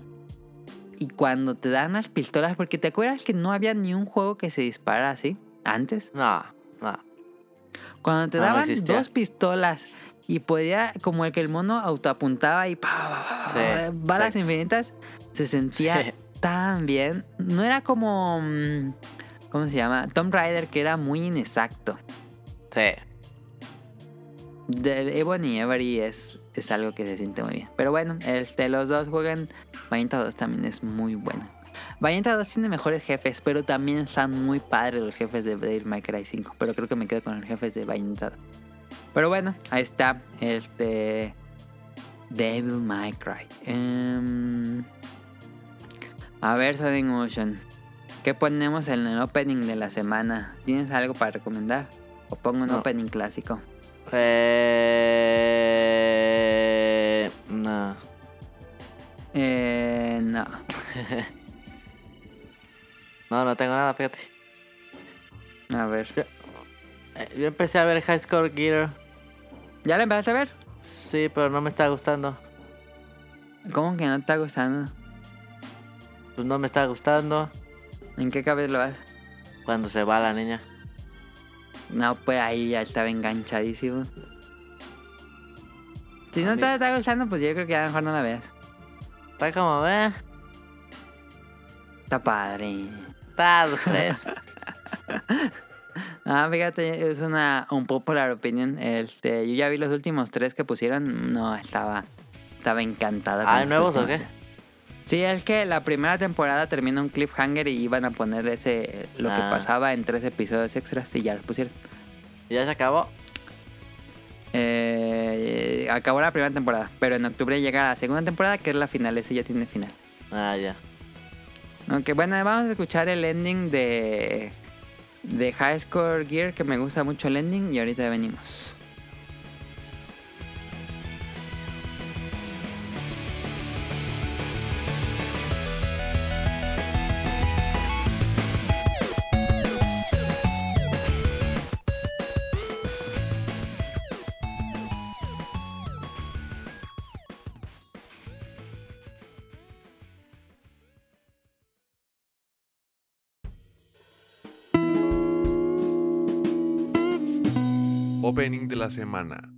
y cuando te dan las pistolas, porque te acuerdas que no había ni un juego que se dispara así antes. No, no. Cuando te no daban dos pistolas y podía, como el que el mono autoapuntaba y pa, Sí, balas sí. infinitas, se sentía Sí. tan bien. No era como, mm, ¿cómo se llama? Tomb Raider, que era muy inexacto. Sí. Del Ebony y Every es, es algo que se siente muy bien. Pero bueno, este, los dos juegan. Bayonetta 2 también es muy bueno. Bayonetta 2 tiene mejores jefes, pero también están muy padres los jefes de Devil May Cry 5. Pero creo que me quedo con los jefes de Bayonetta 2. Pero bueno, ahí está. Este. Devil May Cry. Em, a ver, Sonic Motion. ¿Qué ponemos en el opening de la semana? ¿Tienes algo para recomendar? ¿O pongo un No. opening clásico? Eh... No. Eh, no. No, no tengo nada, fíjate. A ver. Eh, Yo empecé a ver High Score Gear. ¿Ya la empezaste a ver? Sí, pero no me está gustando. ¿Cómo que no te está gustando? Pues no me está gustando ¿En qué cabeza lo vas? cuando se va la niña. No, pues ahí ya estaba enganchadísimo. Si no te está gustando, pues yo creo que a lo mejor no la veas. Está como, eh. Está padre. Tres. Ah, fíjate, es una un popular opinion. Este, yo ya vi los últimos tres que pusieron. No, estaba, estaba encantada. ¿Ah, nuevos o qué? Sí, es que la primera temporada terminó un cliffhanger y iban a poner ese lo que Ah. pasaba en tres episodios extras y ya lo pusieron. ¿Ya se acabó? Eh, acabó la primera temporada, pero en octubre llega la segunda temporada, que es la final, ese ya tiene final. Ah, ya. Aunque bueno, vamos a escuchar el ending de, de High Score Gear, que me gusta mucho el ending, y ahorita venimos. La semana.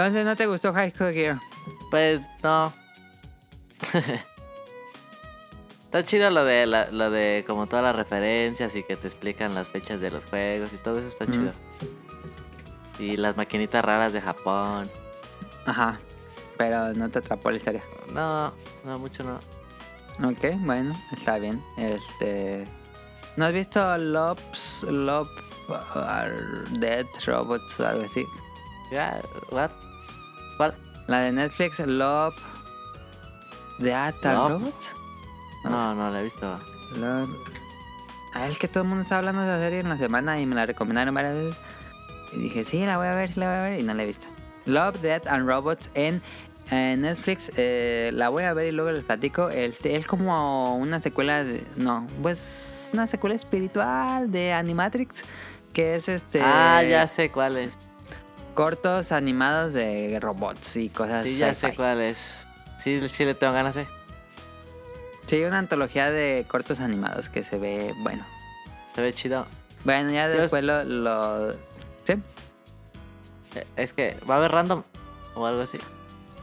Entonces, ¿no te gustó High School Gear? Pues no. Está chido lo de la- lo de como todas las referencias y que te explican las fechas de los juegos y todo eso está chido. Y las maquinitas raras de Japón. Ajá. Pero no te atrapó la historia. No, no mucho no. Ok, bueno, está bien. Este. ¿No has visto Lobs, Lob, uh, Dead Robots o algo así? Ya, what? ¿Cuál? La de Netflix, Love, and Love. Robots. No, no la he visto. Love. Ah, es que todo el mundo está hablando de esa serie en la semana y me la recomendaron varias veces. Y dije, sí, la voy a ver, sí, la voy a ver. Y no la he visto. Love, Death and Robots en eh, Netflix. eh, la voy a ver y luego les platico. Es como una secuela de... No, pues una secuela espiritual de Animatrix. Que es este... Ah, ya sé cuál es. Cortos animados de robots y cosas Sí, ya sé cuál es. Sí, sí le tengo ganas, eh. Sí, una antología de cortos animados que se ve, bueno. Se ve chido. Bueno, ya Yo- después lo, lo... ¿Sí? Eh, Es que va a haber random o algo así.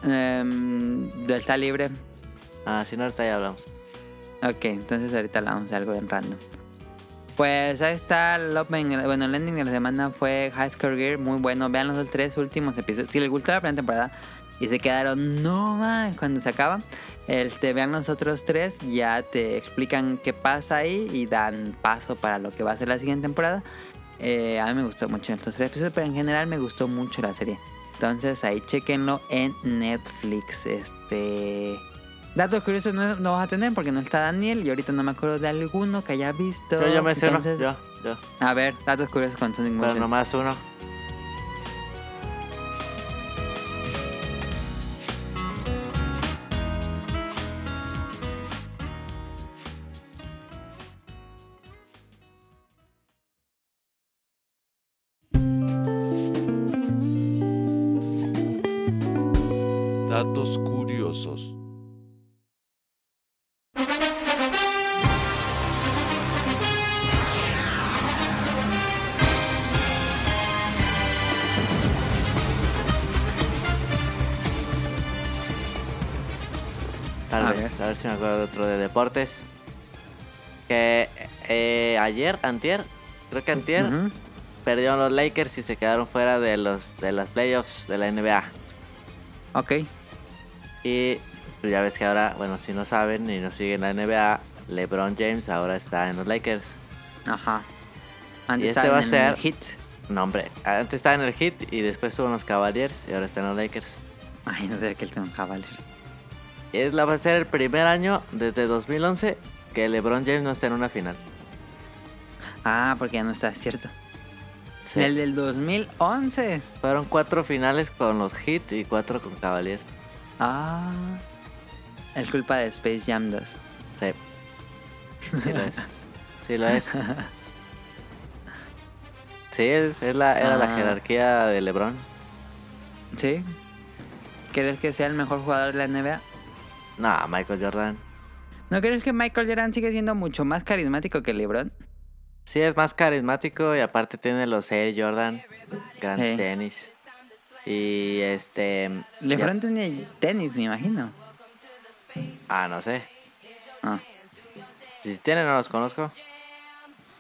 Em, está libre. Ah, si no, ahorita ya hablamos. Ok, entonces ahorita hablamos de algo en random. Pues ahí está el opening, bueno, el ending de la semana fue High Score Gear, muy bueno. Vean los tres últimos episodios. Si les gustó la primera temporada y se quedaron, no man, cuando se acaba, este, vean los otros tres, ya te explican qué pasa ahí y dan paso para lo que va a ser la siguiente temporada. Eh, a mí me gustó mucho estos tres episodios, pero en general me gustó mucho la serie. Entonces ahí chequenlo en Netflix. Este. Datos curiosos no, no vas a tener porque no está Daniel y ahorita no me acuerdo de alguno que haya visto. Yo, yo me sé uno. Entonces, Yo, yo. A ver, datos curiosos con Sonic Pero Motion. nomás uno. Ayer, antier, creo que antier, Ujú. perdieron los Lakers y se quedaron fuera de los de las playoffs de la NBA. Ok. Y pues, ya ves que ahora, bueno, si no saben y no siguen la NBA, LeBron James ahora está en los Lakers. Ajá. Antes Y este va a en el ser- Hit. No, hombre, antes estaba en el Heat y después estuvo en los Cavaliers y ahora está en los Lakers. Ay, no sé que él tenga un Cavaliers. Es la va a ser el primer año desde 2011 que LeBron James no está en una final. Ah, porque ya no está, cierto. Sí. El del 2011. Fueron cuatro finales con los Heat y cuatro con Cavaliers. Ah. Es culpa de Space Jam 2. Sí. Sí lo es. Sí lo es. Sí, es, es la, era la Ah. jerarquía de LeBron. ¿Sí? ¿Crees que sea el mejor jugador de la NBA? No, Michael Jordan. ¿No crees que Michael Jordan sigue siendo mucho más carismático que LeBron? Sí, es más carismático y aparte tiene los Air Jordan, grandes Sí. tenis. Y este. LeBron tenía tenis, me imagino. ah, no sé. Ah. Si tiene, no los conozco.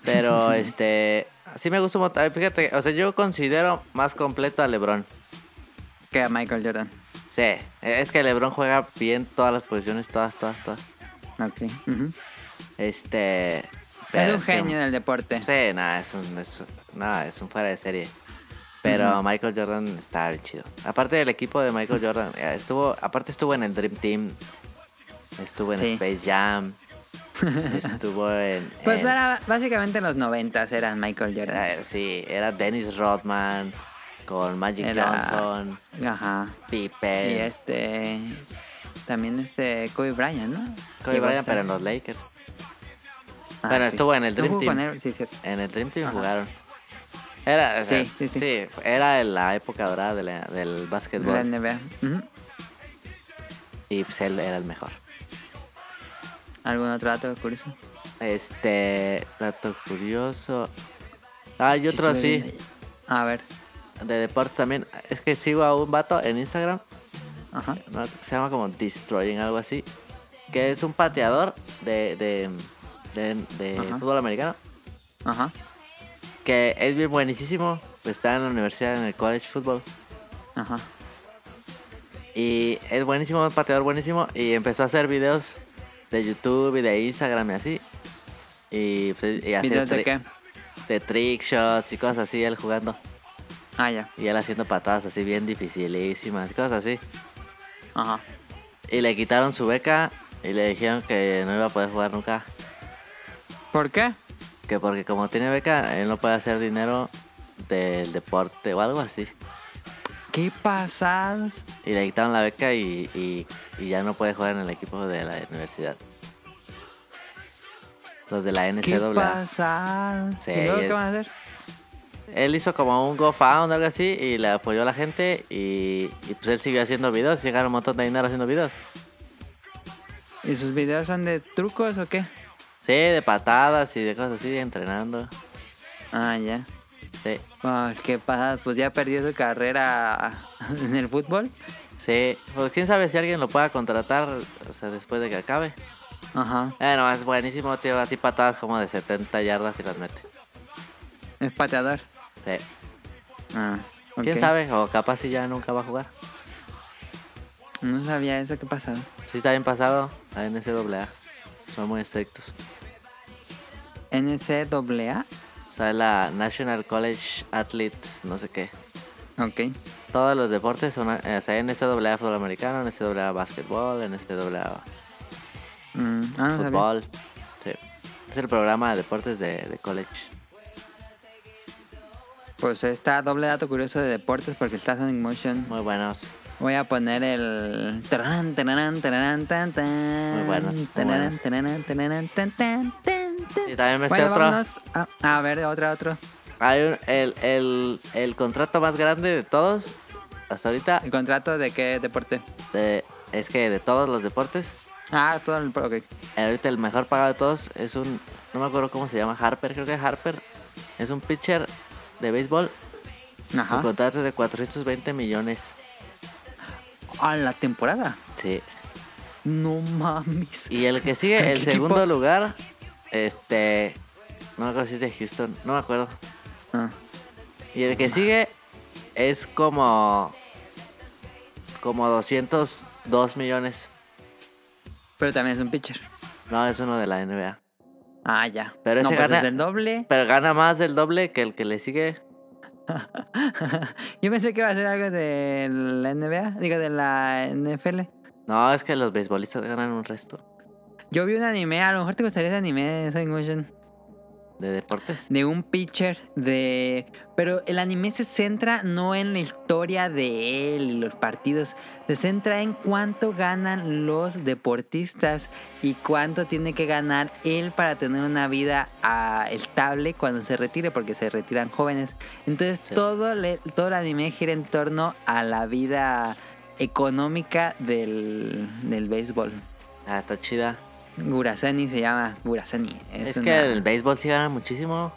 Pero este. Sí me gusta un montón. Fíjate, o sea, yo considero más completo a LeBron. Que a Michael Jordan. Sí, es que LeBron juega bien todas las posiciones, todas, todas, todas. Ok. Este. Es un que- genio del deporte. Sí, nada, es un, es, nada, es un fuera de serie. Pero Michael Jordan está bien chido. Aparte del equipo de Michael Jordan, eh, estuvo, aparte estuvo en el Dream Team, estuvo en Sí. Space Jam, estuvo en... Pues en- era, básicamente en los noventas eran Michael Jordan. eh, sí, era Dennis Rodman con Magic Era- Johnson, Ajá. Pippen, Y este. También este. Kobe Bryant, ¿no? Kobe Bryant, pero en los Lakers. Ah, bueno, sí. estuvo en el ¿No Dream con Team. él? Sí, cierto. En el Dream Team Ajá. jugaron. Era, o sea, Sí, sí, sí. sí, era la época dorada de la- del De básquetbol. la NBA. Y pues él era el mejor. ¿Algún otro dato curioso? Este, dato curioso. Ah, y Sí, otro ahí. A ver. de deportes también. Es que sigo a un vato en Instagram, Ajá. ¿no? se llama como Destroying, algo así. Que es un pateador de, de, de, de Ajá. fútbol americano. Ajá. Que es bien buenísimo. Está en la universidad, en el college football. Ajá. Y es buenísimo, un pateador buenísimo. Y empezó a hacer videos de YouTube y de Instagram y así. Y, pues, y hacer ¿Videos de qué? de trick shots y cosas así, él jugando. Ah, ya. Y él haciendo patadas así bien dificilísimas, cosas así. Ajá. Y le quitaron su beca y le dijeron que no iba a poder jugar nunca. ¿Por qué? Que porque como tiene beca, él no puede hacer dinero del deporte o algo así. ¿Qué pasados? Y le quitaron la beca y, y- y ya no puede jugar en el equipo de la universidad. Los de la ¿Qué NCAA. pasados? Sí, ¿Y luego qué van a hacer? Él hizo como un GoFound o algo así y le apoyó a la gente y, y pues él siguió haciendo videos y ganaron un montón de dinero haciendo videos. ¿Y sus videos son de trucos o qué? Sí, de patadas y de cosas así, entrenando. Ah, ya. Sí, Oh, ¿Qué pasa? Pues ya perdió su carrera en el fútbol. sí. Pues quién sabe si alguien lo pueda contratar, o sea, después de que acabe. Ajá. Eh, no, es buenísimo, tío. Así patadas como de 70 yardas y las mete. Es pateador. Sí. Ah, ¿Quién sabe? O capaz si ya nunca va a jugar. No sabía eso. ¿Qué pasado? Sí está bien pasado a NCAA. Son muy estrictos. NCAA. O sea, la National College Athletes, no sé qué. Ok. Todos los deportes son, eh, o sea, NCAA fútbol americano, NCAA básquetbol, NCAA Mm, ah, fútbol. Sí. Es el programa de deportes de, de college. Pues está doble dato curioso de deportes porque está Sonic Motion. Muy buenos. Voy a poner el. Muy buenos, muy buenos. Y también me sé Bueno, otro. vámonos a, a ver, otro, otro. Hay un- el, el, el contrato más grande de todos, hasta ahorita, ¿El contrato de qué deporte? de- es que de todos los deportes, Ah, todo el. Ok. ahorita el mejor pagado de todos es un, no me acuerdo cómo se llama, Harper, creo que es Harper. Es un pitcher de béisbol. Su Ajá. contrato es de 420 millones. A la temporada. Sí. No mames. Y el que sigue, ¿Qué el equipo? segundo lugar, este, no me acuerdo si es de Houston, no me acuerdo. Ah, Y el que sigue es como, como 202 millones. pero también es un pitcher. No, es uno de la NBA. Ah, ya. Pero no, ese pues gana- es el doble. Pero gana más del doble que el que le sigue. Yo pensé que iba a ser algo de la NBA, digo, de la NFL. No, es que los beisbolistas ganan un resto Yo vi un anime, a lo mejor te gustaría ese anime, Sonic Motion. de deportes. de un pitcher de pero el anime se centra no en la historia de él y los partidos se centra en cuánto ganan los deportistas y cuánto tiene que ganar él para tener una vida ah, estable cuando se retire porque se retiran jóvenes entonces Sí. todo le- todo el anime gira en torno a la vida económica del, del béisbol Ah, está chida. Gurasani se llama Gurasani Es, una- que el béisbol sí gana muchísimo.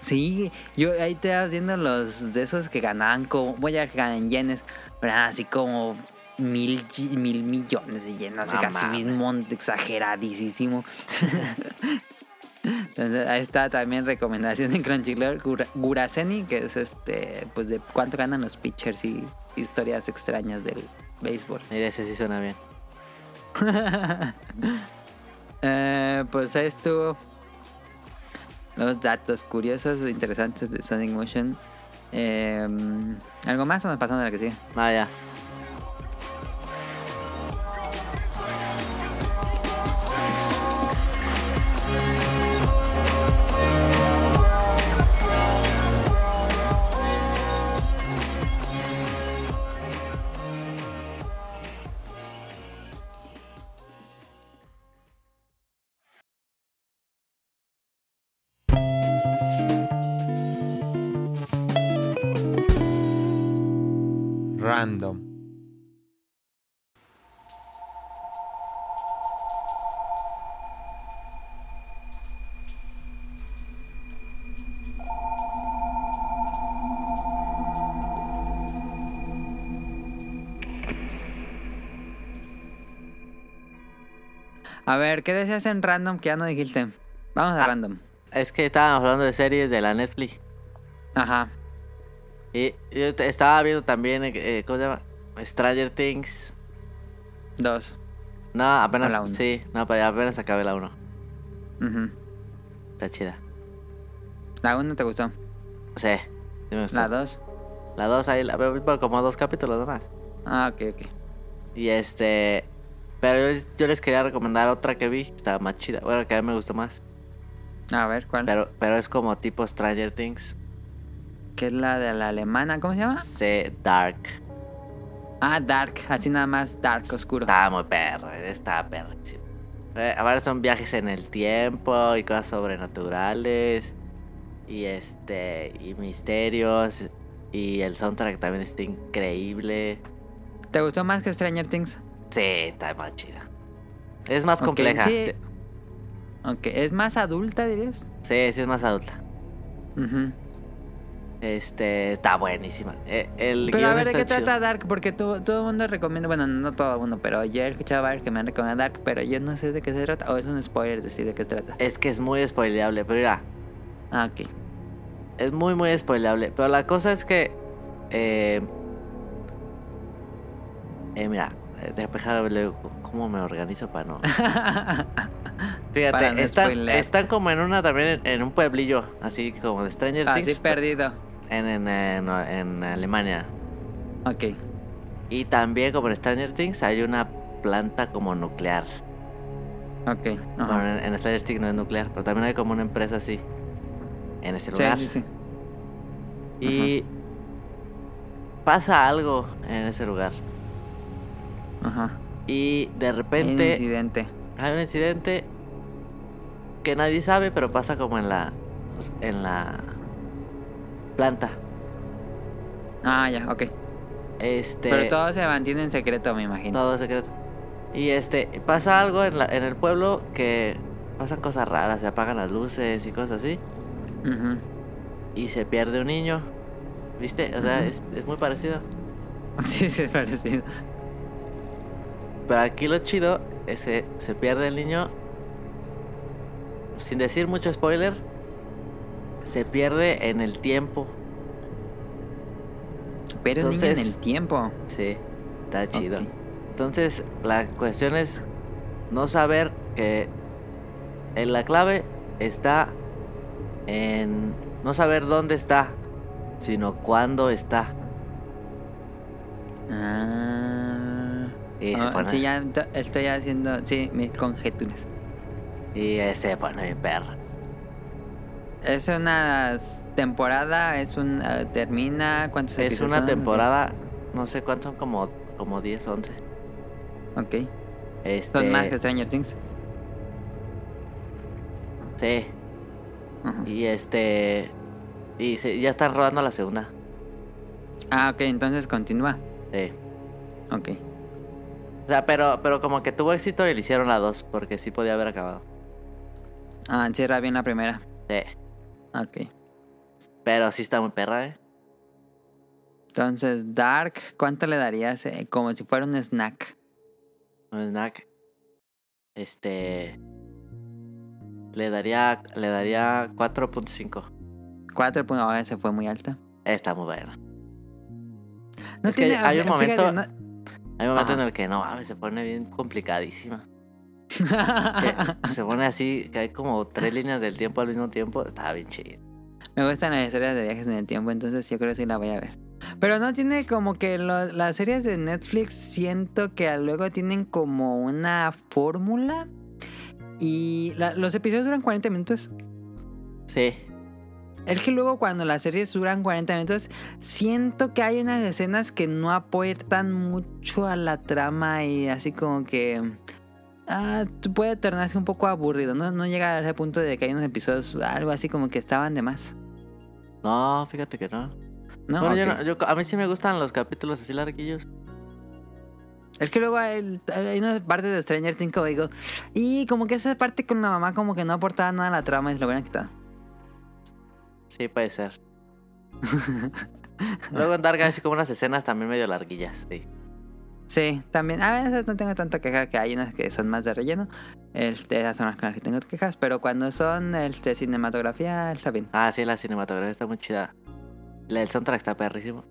Sí, yo ahí te vas viendo los de esos que ganaban como, voy a ganar en yenes, pero eran así como mil, mil millones de yenes, así casi monte exageradísimo. Entonces ahí está también recomendación en Crunchyroll, Gura- Guraseni, que es este, pues de cuánto ganan los pitchers y historias extrañas del béisbol. Mira, ese sí suena bien. Eh, pues ahí estuvo los datos curiosos o interesantes de Sonic Motion. Eh, ¿Algo más o nos pasamos a la que sigue? No, ya. Random. A ver, ¿qué decías en random que ya no dijiste? Vamos a Ah. random. Es que estábamos hablando de series de la Netflix. Ajá. Y yo estaba viendo también, eh, eh, ¿cómo se llama? Stranger Things. Dos. No, apenas, la uno. sí, no, pero apenas acabé la 1. Ujú. Está chida. La uno te gustó. Sí, sí me gustó. La dos. La 2 ahí, la como dos capítulos nomás. Ah, ok, ok. Y este. Pero yo, yo les quería recomendar otra que vi, que estaba más chida. Bueno, que a mí me gustó más. A ver, ¿cuál? Pero, pero es como tipo Stranger Things. ¿Qué es la de la alemana? ¿Cómo se llama? Se Dark. Ah, Dark. Así nada más Dark, oscuro. Está muy perro, está perrísimo. Eh, ahora son viajes en el tiempo y cosas sobrenaturales. Y este. Y misterios. Y el soundtrack también está increíble. ¿Te gustó más que Stranger Things? Sí, está más chida. Es más compleja. sí. sí. Ok, ¿es más adulta, dirías? Sí, sí es más adulta. Ujú. Este, está buenísima. Eh, el Pero a ver, ¿de qué chido. trata Dark? Porque todo, todo el mundo recomienda, bueno, no todo el mundo, pero yo he escuchado a varios que me han recomendado Dark, pero yo no sé de qué se trata. O es un spoiler decir de qué trata. Es que es muy spoileable, pero mira, Ah, ok. es muy, muy spoileable. Pero la cosa es que. Eh, eh, mira, eh, déjame cómo me organizo para no. Fíjate, Para no están, como en una también en, en un pueblillo, así como de Stranger Así Things. perdido. En, en, en, en Alemania. Ok. Y también como en Stranger Things hay una planta como nuclear. Ok. Bueno, en, en Stranger Things no es nuclear, pero también hay como una empresa así. En ese lugar. sí, sí. Y pasa algo en ese lugar. Ajá. Y de Hay un repente incidente. hay un incidente que nadie sabe, pero pasa como en la pues, en la planta. Ah, ya, ok. Este Pero todo se mantiene en secreto, me imagino. todo secreto. Y este pasa algo en, la, en el pueblo que pasan cosas raras, se apagan las luces y cosas así Ujú. y se pierde un niño. ¿Viste? O sea, es, es muy parecido. Sí, sí, es parecido. Pero aquí lo chido es que se pierde el niño. Sin decir mucho spoiler. Se pierde en el tiempo. Pero niño en Entonces- el tiempo. Sí, está chido. Entonces, la cuestión es no saber que en la clave está en no saber dónde está, sino cuándo está. Ah. Y se Ah, pone, Sí, ya estoy haciendo, sí, mis conjeturas. y eh, se pone bien perro. ¿Es una temporada? ¿Es un... eh, termina? ¿Cuántos Es una son? temporada, no sé cuántos son, como, como 10, 11. Ok. Este, ¿Son más que Stranger Things? Sí, y este. Y se- ya están rodando la segunda. Ah, ok, entonces continúa. Sí. Ok. O sea, pero, pero como que tuvo éxito y le hicieron la dos, porque sí podía haber acabado. Ah, cierra bien la primera. Sí. Ok. Pero sí está muy perra, ¿eh? Entonces, Dark, ¿cuánto le darías? eh, como si fuera un snack. Un snack. Este. Le daría. Le daría 4.5. 4 puntos. Oh, ese fue muy alta. Está muy buena. No Es que hay un fíjate, momento- no- Hay un momento Ajá. en el que no mames, se pone bien complicadísima. Que se pone así, que hay como tres líneas del tiempo al mismo tiempo. Está bien chido. Me gustan las historias de viajes en el tiempo, entonces yo creo que sí la voy a ver. Pero no tiene como que lo- las series de Netflix siento que luego tienen como una fórmula. Y la- los episodios duran 40 minutos. Sí. Es que luego cuando las series duran 40 minutos, siento que hay unas escenas que no aportan mucho a la trama y así como que... Ah, puede tornarse un poco aburrido, ¿no? No llega a ese punto de que hay unos episodios, algo así como que estaban de más. No, fíjate que no. ¿No? Bueno, yo no- yo- a mí sí me gustan los capítulos así larguillos. Es que luego hay, hay unas partes de Stranger Things como digo, y como que esa parte con la mamá como que no aportaba nada a la trama y se lo hubieran quitado. Sí, puede ser. Luego en Dark hay así como unas escenas también medio larguillas, sí. Sí, también. A veces no tengo tanta queja que hay unas que son más de relleno. Este, esas son las que tengo quejas. Pero cuando son este, cinematografía, está bien. Ah, sí, la cinematografía está muy chida. El soundtrack está perrísimo.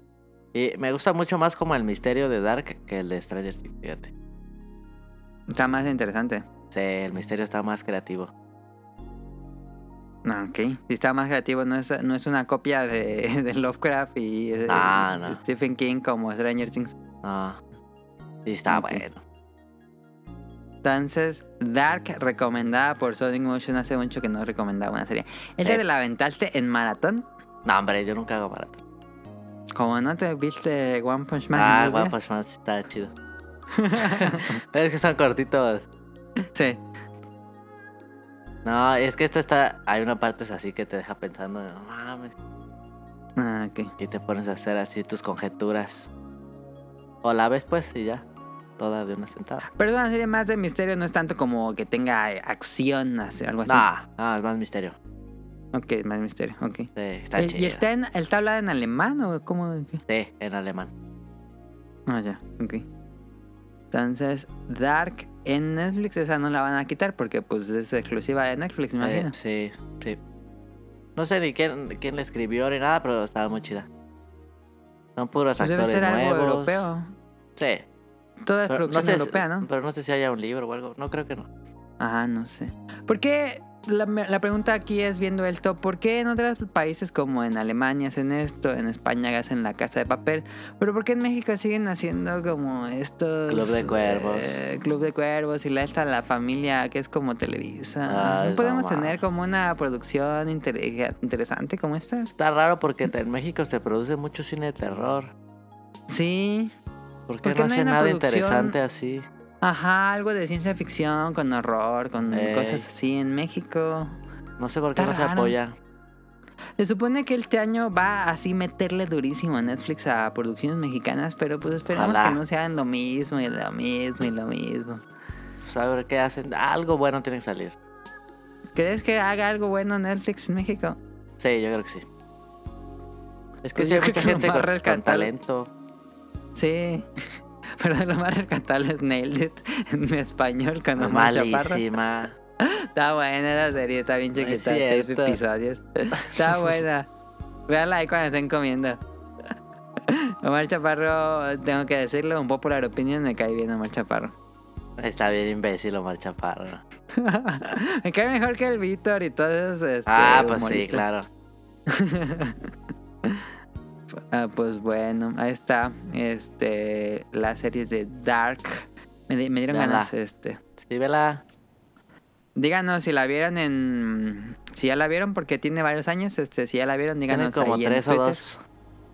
Y me gusta mucho más como el misterio de Dark que el de Stranger Things, fíjate. Está más interesante. Sí, el misterio está más creativo. Ah, Ok. Si está más creativo, no es, no es una copia de, de Lovecraft y eh, Ah, no. Stephen King como Stranger Things. No. Sí, está bueno. Entonces, Dark recomendada por Sonic Motion hace mucho que no recomendaba una serie. ¿Esa Sí. te la aventaste en maratón? No, hombre, yo nunca hago maratón. Como no te viste One Punch Man. Ah, One? Punch Man está chido. es que son cortitos. Sí. No, es que esta está. Hay una parte así que te deja pensando, no mames. Ah, ok. Y te pones a hacer así tus conjeturas. O la ves pues y ya. Toda de una sentada. Pero es una serie más de misterio, no es tanto como que tenga eh, acción, así- algo así. No, no, es más misterio. Ok, más misterio, ok. Sí, está ¿Y- chido. ¿Y está, en, está hablada en alemán o cómo? Sí, en alemán. Ah, ya, ok. Entonces, Dark en Netflix, esa no la van a quitar porque pues es exclusiva de Netflix, me Eh, imagino. sí, sí. No sé ni quién, quién le escribió ni nada, pero estaba muy chida. Son puros Pues debe actores ser algo europeo. Sí. Toda es Pero producción no sé, europea, ¿no? Pero no sé si haya un libro o algo. No creo que no. Ajá, no sé. ¿Por qué? La, la pregunta aquí es viendo el top, ¿por qué en otros países como en Alemania hacen esto, en España hacen la casa de papel, pero por qué en México siguen haciendo como estos... Club de Cuervos. eh, Club de Cuervos y la esta la familia que es como Televisa. Ay, ¿No no podemos mames. tener como una producción inter- interesante como esta? Está raro porque en México se produce mucho cine de terror. Sí. ¿Por qué ¿Por qué no no una nada producción? interesante así? Ajá, algo de ciencia ficción, con horror, con Ey. cosas así en México. No sé por qué Está no se raro. apoya. Se supone que este año va así meterle durísimo a Netflix a producciones mexicanas, pero pues esperemos Ojalá. que no sean lo mismo y lo mismo y lo mismo. Saber qué hacen. Algo bueno tiene que salir. ¿Crees que haga algo bueno Netflix en México? Sí, yo creo que sí. Es que Pues sí hay mucha que gente con, con talento. Sí. Pero lo más rescatable es Nailed It en español con Es Omar Chaparro. malísima. Está buena la serie, está bien es chiquita, seis episodios. Está buena. Véanla ahí cuando estén comiendo. Omar Chaparro, tengo que decirlo, un popular opinion, me cae bien Omar Chaparro. Está bien imbécil Omar Chaparro. me cae mejor que el Víctor y todos esos. este, ah, pues sí, claro. Ah, pues bueno, ahí está. Este, la serie de Dark. Me, di- me dieron Véanla. ganas, este. Sí, vela. Díganos si la vieron en. Si ya la vieron, porque tiene varios años. Este, si ya la vieron, díganos. como ahí en tres o dos.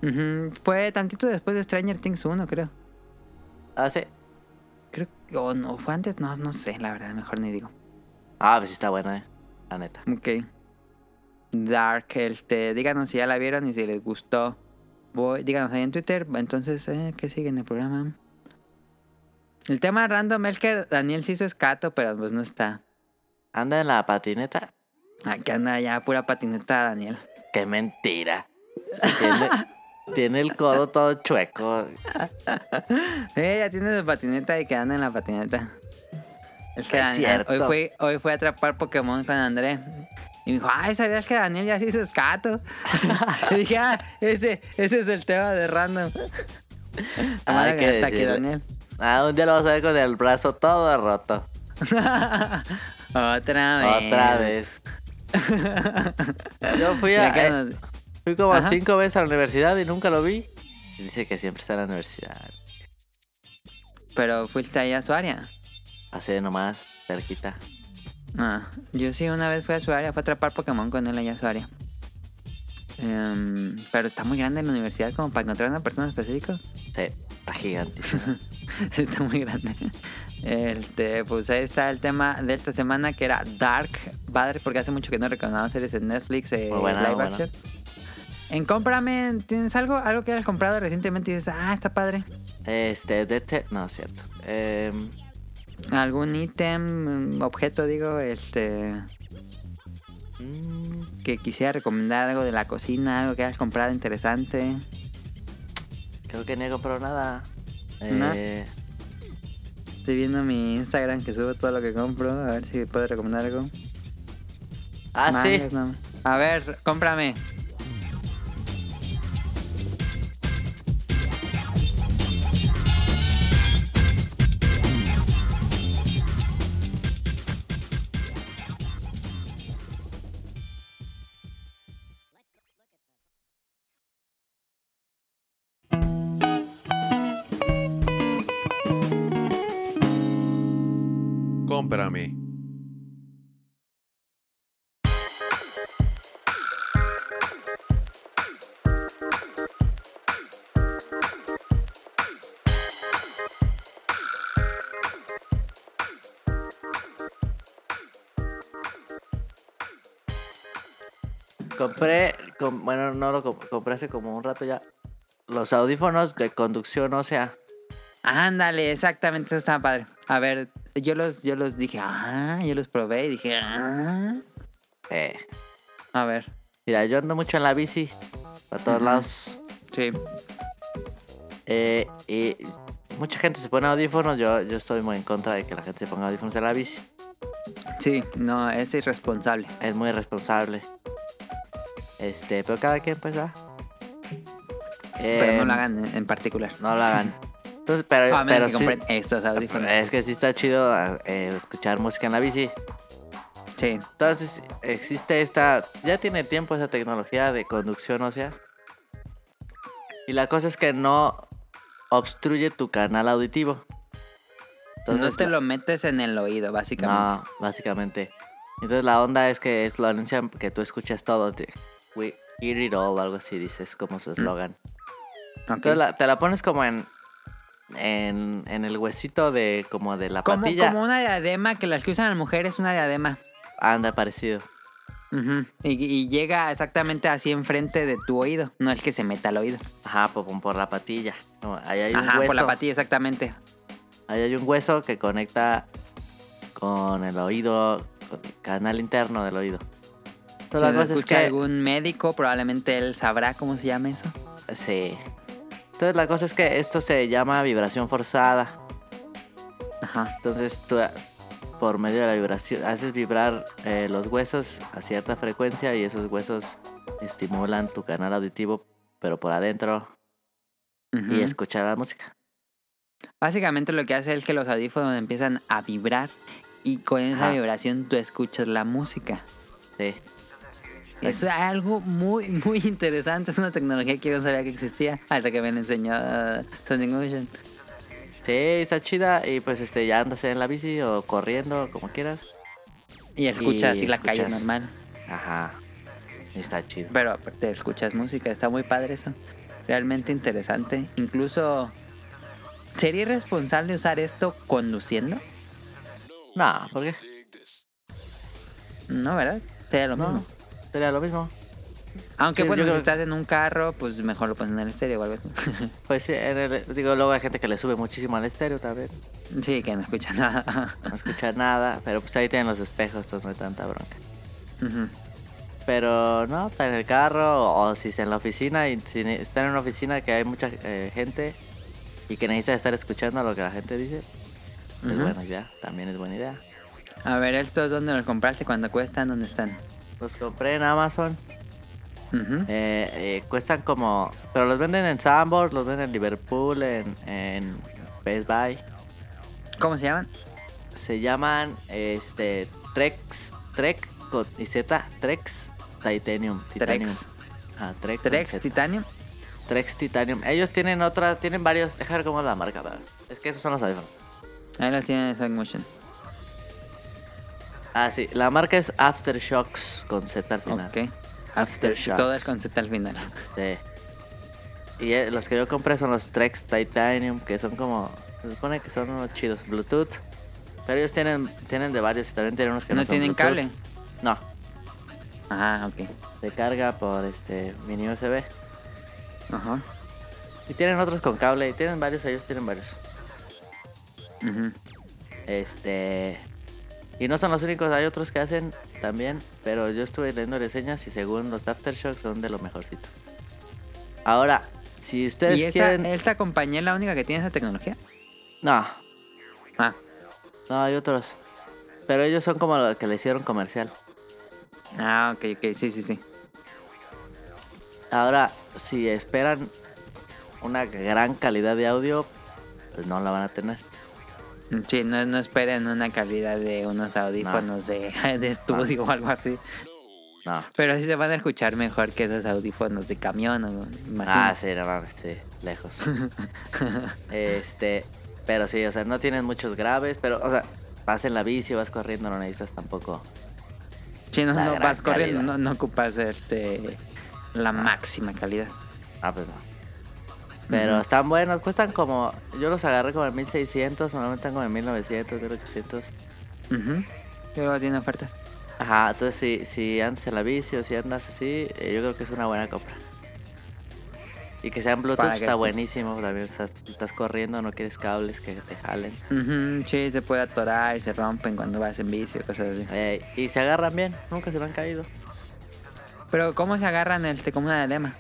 Ujú, Fue tantito después de Stranger Things 1, creo. Ah, sí. Creo que. O no, fue antes, no, no sé, la verdad, mejor ni digo. Ah, pues está buena, eh. La neta. Ok. Dark, este, díganos si ya la vieron y si les gustó. Voy, díganos ahí en Twitter. Entonces, eh, ¿qué sigue en el programa? El tema random es que Daniel sí hizo escato, pero pues no está. Anda en la patineta. Aquí anda ya pura patineta, Daniel. Qué mentira. Tiene, tiene el codo todo chueco. Eh, ya tiene su patineta y que anda en la patineta. Es que hoy fui, hoy fui a atrapar Pokémon con André. Y me dijo, ay, ¿sabías que Daniel ya se hizo escato? y dije, ah, ese, ese es el tema de random. Ah, que aquí. Daniel. Ah, un día lo vas a ver con el brazo todo roto. Otra vez. Otra vez. Yo fui a. eh, nos- fui como Ajá. cinco veces a la universidad y nunca lo vi. Y dice que siempre está en la universidad. Pero fuiste ahí a su área. Así nomás, cerquita. Ah, yo sí una vez fui a su área, fui a atrapar Pokémon con él allá a su área. Em, pero está muy grande la universidad como para encontrar a una persona específica. Sí, está gigante. Sí, está muy grande. Este, pues ahí está el tema de esta semana que era Dark. Padre, porque hace mucho que no recordaba series en Netflix. eh, buena, live buena. action. En Cómprame, ¿tienes algo? Algo que hayas comprado recientemente y dices, ah, está padre. Este, de te... No, es cierto. Em, Algún ítem, objeto, digo, este, que quisiera recomendar algo de la cocina, algo que hayas comprado interesante. creo que ni he comprado nada. ¿No? Eh, Estoy viendo mi Instagram que subo todo lo que compro, a ver si puedo recomendar algo. Ah, sí. No. A ver. Cómprame. Compré, com- bueno, no lo comp- compré hace como un rato ya. Los audífonos de conducción, o sea, Ándale, exactamente, eso estaba padre. A ver, yo los, yo los dije, ah, yo los probé y dije, ah. Eh, A ver, mira, yo ando mucho en la bici. Para todos lados. sí. Eh, y mucha gente se pone audífonos. Yo, yo estoy muy en contra de que la gente se ponga audífonos en la bici. Sí, no, es irresponsable. Es muy irresponsable. Este, pero cada quien pues va. Pero no Em, lo hagan en, en particular. No lo hagan. Entonces, pero, pero sí- estos audífonos. es que sí está chido eh, escuchar música en la bici. Sí. Entonces, existe esta. Ya tiene tiempo esa tecnología de conducción ósea. Y la cosa es que no obstruye tu canal auditivo. no te lo metes en el oído, básicamente. No, básicamente. Entonces, la onda es que es lo anuncian que tú escuchas todo. te- We hear it all, algo así, dices como su eslogan. Ok. Entonces, la- te la pones como en. En, en el huesito de como de la como, patilla. como una diadema que las que usan las mujeres, una diadema. Anda, parecido. Y, y llega exactamente así enfrente de tu oído. No es que se meta al oído. Ajá, por, por la patilla. No, ahí hay un Ajá, hueso. por la patilla, exactamente. Ahí hay un hueso que conecta con el oído, con el canal interno del oído. Entonces, Si la cosa es escucha que. algún médico, probablemente él sabrá cómo se llama eso. Sí. Entonces la cosa es que esto se llama vibración forzada. Ajá. Entonces tú por medio de la vibración haces vibrar eh, los huesos a cierta frecuencia y esos huesos estimulan tu canal auditivo, pero por adentro y escuchar la música. Básicamente lo que hace es que los audífonos empiezan a vibrar y con esa Ajá. vibración tú escuchas la música. Sí. Es algo muy, muy interesante. Es una tecnología que yo no sabía que existía hasta que me lo enseñó uh, Sonic Motion. Sí, está chida y pues este ya andas en la bici o corriendo, como quieras. Y escuchas Y la calle escuchas. normal. Ajá. Está chido. Pero aparte escuchas música, está muy padre eso. Realmente interesante. Incluso, ¿sería irresponsable usar esto conduciendo? No, ¿por qué? No, ¿verdad? Sería lo No, mismo. Sería lo mismo. Aunque Sí, bueno, si estás en un carro, pues mejor lo pones en el estéreo o algo así. Pues sí, en el- digo, luego hay gente que le sube muchísimo al estéreo también. sí, que no escucha nada. No escucha nada, pero pues ahí tienen los espejos, entonces no hay tanta bronca. Pero no, está en el carro o, o si está en la oficina y si está en una oficina que hay mucha eh, gente y que necesita estar escuchando lo que la gente dice, es Ujú. buena idea, también es buena idea. A ver, ¿estos dónde los compraste? ¿Cuánto cuestan? ¿Dónde están? Los compré en Amazon, eh, eh, cuestan como, pero los venden en Sanborns, los venden en Liverpool, en, en Best Buy. ¿Cómo se llaman? Se llaman este Trex, Trek con y Z, Trex Titanium. Titanium. Trex. Trek Trex. Titanium. Trex Titanium. Ellos tienen otra, tienen varios. Deja ver cómo es la marca, ¿verdad? Es que esos son los iPhones. Ahí los tienen en Motion. Ah, sí. La marca es Aftershocks con Z al final. Ok. Aftershocks. Todo el concepto al final. Sí. Y eh, los que yo compré son los Trex Titanium, que son como. Se supone que son unos chidos. Bluetooth. Pero ellos tienen, tienen de varios. También tienen unos que no, ¿No son tienen Bluetooth. cable? No. Ah, ok. Se carga por este mini USB. Ajá. Y tienen otros con cable. Y tienen varios, ellos tienen varios. Ujú. Este. Y no son los únicos, hay otros que hacen también. Pero yo estuve leyendo reseñas y según los Aftershocks son de lo mejorcito. Ahora, si ustedes ¿Y esta, quieren. esta compañía es la única que tiene esa tecnología? No, Ah, no, hay otros. Pero ellos son como los que le hicieron comercial. ah ok, ok. Sí, sí, sí. Ahora, si esperan una gran calidad de audio, pues no la van a tener. Sí, no, no esperen una calidad de unos audífonos de, de estudio o algo así. No. Pero sí se van a escuchar mejor que esos audífonos de camión, ¿no? Imagino. Ah, sí, no mames, sí, lejos. este, pero sí, o sea, no tienen muchos graves, pero, o sea, vas en la bici, vas corriendo, no necesitas tampoco. Sí, no, no vas corriendo, no, no ocupas este, la máxima calidad. Ah, pues no. Pero están buenos, cuestan como. Yo los agarré como en 1600, normalmente están como en 1900, 1800. Ujú. Luego tiene ofertas. Ajá, entonces si, si andas en la bici o si andas así, eh, yo creo que es una buena compra. Y que sean Bluetooth Para que está buenísimo. También estás, estás corriendo, no quieres cables que te jalen. Ujú, sí, se puede atorar y se rompen cuando vas en bici o cosas así. Eh, y se agarran bien, nunca se me han caído. Pero ¿cómo se agarran este como una diadema?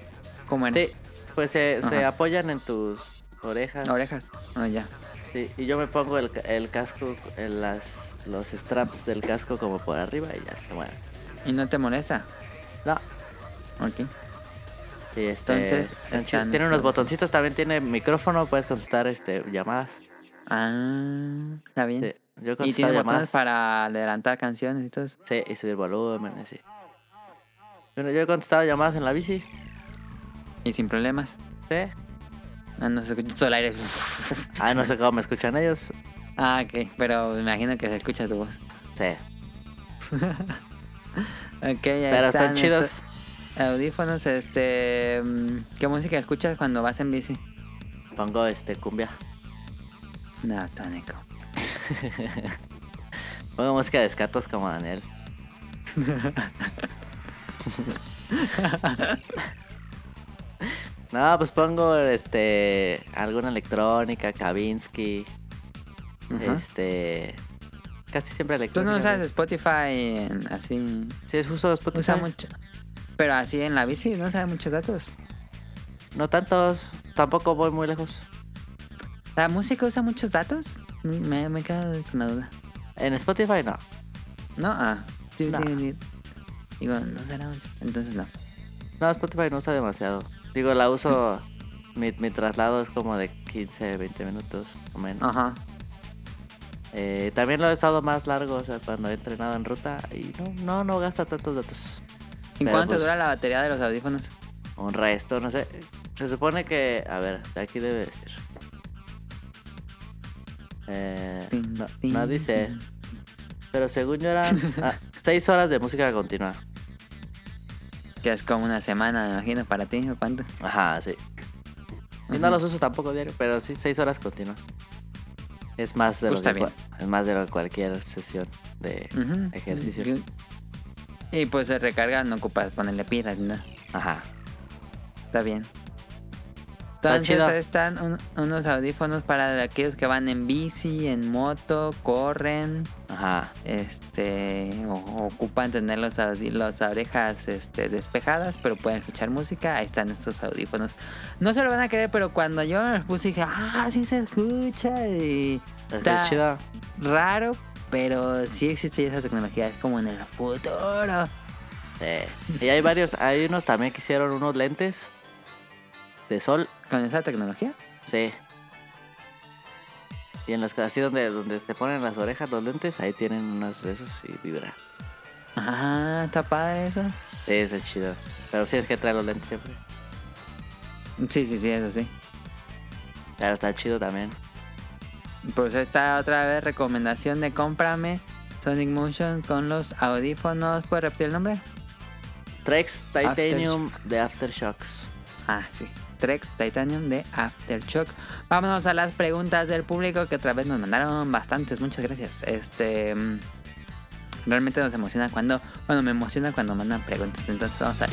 ¿Cómo era? Sí, pues se, apoyan en tus orejas. Orejas. Ah, ya. Sí, y yo me pongo el, el casco, en las, los straps del casco como por arriba y ya mueven. ¿Y no te molesta? No, Ok. y este, Entonces, están- tiene unos botoncitos, también tiene micrófono, puedes contestar este llamadas. Ah, está bien. Sí, yo y tiene botones llamadas. para adelantar canciones y todo eso. Sí, y subir volumen, así. Bueno, yo he contestado llamadas en la bici. Y sin problemas. Sí. Ah, no se escucha todo el aire. Ah, no sé cómo me escuchan ellos. ah, ok. Pero me imagino que se escucha tu voz. Sí. Ok, ya Pero están chidos. Audífonos, este... mm, ¿Qué música escuchas cuando vas en bici? Pongo este cumbia. No, tónico. Pongo música de escatos como Daniel. No, pues pongo este alguna electrónica, Kavinsky, este casi siempre Tú electrónica. no usas Spotify en- así... Sí, uso Spotify. Usa mucho. Pero así en la bici no sabe muchos datos. No tantos, tampoco voy muy lejos. ¿La música usa muchos datos? Me, me quedo con la duda. En Spotify no. No, ah. Sí, No. sí, sí. Digo, no será mucho. Entonces no. No, Spotify no usa demasiado. Digo, la uso. Mi, mi traslado es como de 15, 20 minutos o menos. Ajá. Eh, también lo he usado más largo, o sea, cuando he entrenado en ruta y no, no, no gasta tantos datos. ¿Y Pero, cuánto pues, dura la batería de los audífonos? Un resto, no sé. Se supone que, a ver, aquí debe decir. Eh, no, no dice, pero según yo eran 6 horas de música continua. Que es como una semana, me imagino, para ti, ¿o cuánto? Ajá, sí. Y no los uso tampoco diario, pero sí, 6 horas continuas. Es más de Pues lo que es más de lo que cualquier sesión de ejercicio. Y pues se recarga, no ocupas ponerle pilas, ¿no? Ajá. Está bien. Está Entonces chido. están un- unos audífonos para aquellos que van en bici, en moto, corren, Ajá. este, o, ocupan tener los las orejas este, despejadas, pero pueden escuchar música. Ahí están estos audífonos. No se lo van a creer, pero cuando yo me los puse dije, ah, sí se escucha. Y Es Está- chido. raro, pero sí existe esa tecnología. Es como en el futuro. Sí. Y hay varios, hay unos también que hicieron unos lentes de sol. Con esa tecnología. Sí. Y en las así donde, donde te ponen las orejas los lentes, ahí tienen unos de esos y vibra. Ah, está padre eso. Sí, eso es chido. Pero sí es que trae los lentes siempre. Sí, sí, sí, eso sí. Pero está chido también. Pues esta otra vez recomendación de cómprame Sonic Motion con los audífonos. ¿Puedes repetir el nombre? Trex Titanium de Aftershocks. Ah, sí. Trex Titanium de Aftershock. Vámonos a las preguntas del público que otra vez nos mandaron bastantes. Muchas gracias. Este. mm, Realmente nos emociona cuando. Bueno, me emociona cuando mandan preguntas. Entonces vamos a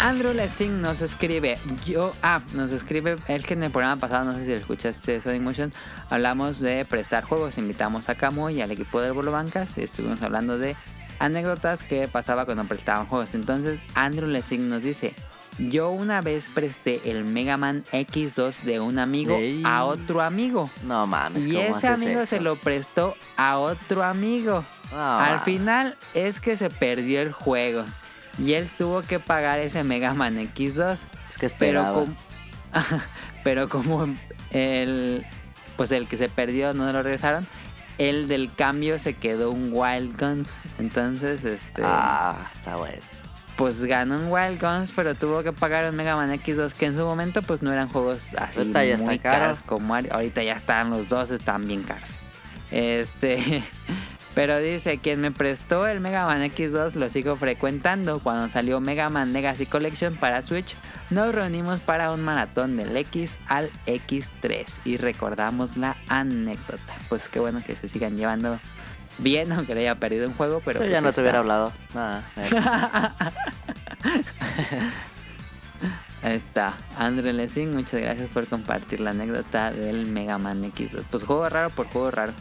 Andrew Lessing nos escribe, yo, ah, nos escribe, el que en el programa pasado, no sé si lo escuchaste, Sonic Motion, hablamos de prestar juegos, invitamos a Camo y al equipo del Bolo Bancas y estuvimos hablando de anécdotas que pasaba cuando prestaban juegos. Entonces, Andrew Lessing nos dice, yo una vez presté el Mega Man X2 de un amigo Ey. a otro amigo. No mames. Y ¿cómo ese haces amigo eso? se lo prestó a otro amigo. No, Al final es que se perdió el juego. Y él tuvo que pagar ese Mega Man X2. Es que Pero, esperaba. com- pero como el pues el que se perdió no lo regresaron, el del cambio se quedó un Wild Guns. Entonces, este Ah, está bueno. pues ganó un Wild Guns, pero tuvo que pagar un Mega Man X2 que en su momento pues no eran juegos así Ahorita ya muy caro. caros como ahori- ahorita ya están los dos están bien caros. Este, Pero dice, quien me prestó el Mega Man X2 lo sigo frecuentando. Cuando salió Mega Man Legacy Collection para Switch, nos reunimos para un maratón del X al X3 y recordamos la anécdota. Pues qué bueno que se sigan llevando bien, aunque le haya perdido un juego, pero... Yo pues ya no está. te hubiera hablado. Nada. Ahí está. André Lessing, muchas gracias por compartir la anécdota del Mega Man X2. Pues juego raro por juego raro.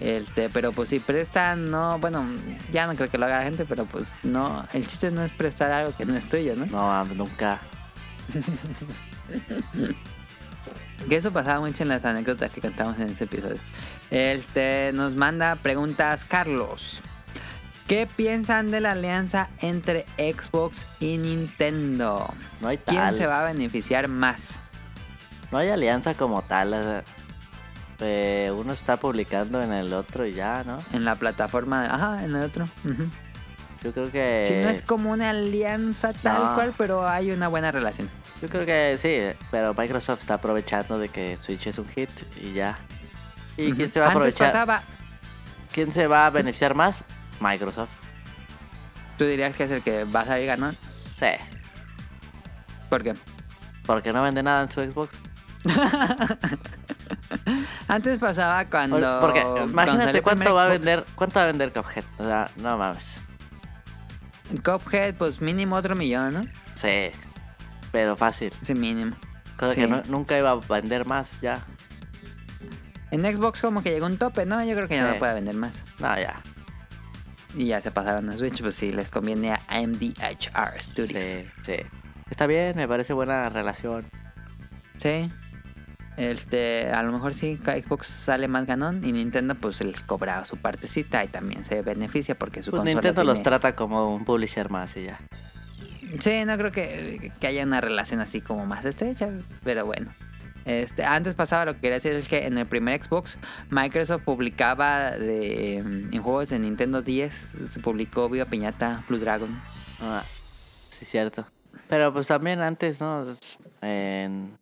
Este, pero pues si prestan, no, bueno, ya no creo que lo haga la gente, pero pues no, el chiste no es prestar algo que no es tuyo, ¿no? No, nunca. Que eso pasaba mucho en las anécdotas que contamos en ese episodio. Este, nos manda preguntas Carlos. ¿Qué piensan de la alianza entre Xbox y Nintendo? No hay ¿Quién tal. se va a beneficiar más? No hay alianza como tal. Eh, uno está publicando en el otro y ya, ¿no? En la plataforma, de- ajá, en el otro. Yo creo que. Sí, no es como una alianza tal no. cual, pero hay una buena relación. Yo creo que sí, pero Microsoft está aprovechando de que Switch es un hit y ya. ¿Y quién se va a Antes aprovechar? pasaba, ¿Quién se va a beneficiar más? Microsoft. tú dirías que es el que va a salir ganón. Sí. ¿Por qué? Porque no vende nada en su Xbox. Antes pasaba cuando. Porque imagínate cuánto va a vender, cuánto va a vender Cuphead. O sea, no mames. Cuphead, pues mínimo otro millón, ¿no? Sí. Pero fácil. Sí, mínimo. Cosa Sí. que no- nunca iba a vender más ya. En Xbox como que llegó un tope, ¿no? Yo creo que ya Sí. no puede vender más. No, ya. Y ya se pasaron a Switch, pues sí, les conviene a MDHR Studios. Sí, sí. Está bien, me parece buena relación. Sí. Este, a lo mejor sí, Xbox sale más ganón y Nintendo pues les cobra su partecita y también se beneficia porque su Pues consola Nintendo los trata como un publisher más y ya. Sí, no creo que, que haya una relación así como más estrecha, pero bueno. Este, antes pasaba lo que quería decir es que en el primer Xbox Microsoft publicaba de, en juegos de Nintendo 10 se publicó Viva Piñata Blue Dragon. Ah, sí, cierto. Pero pues también antes, ¿no? En,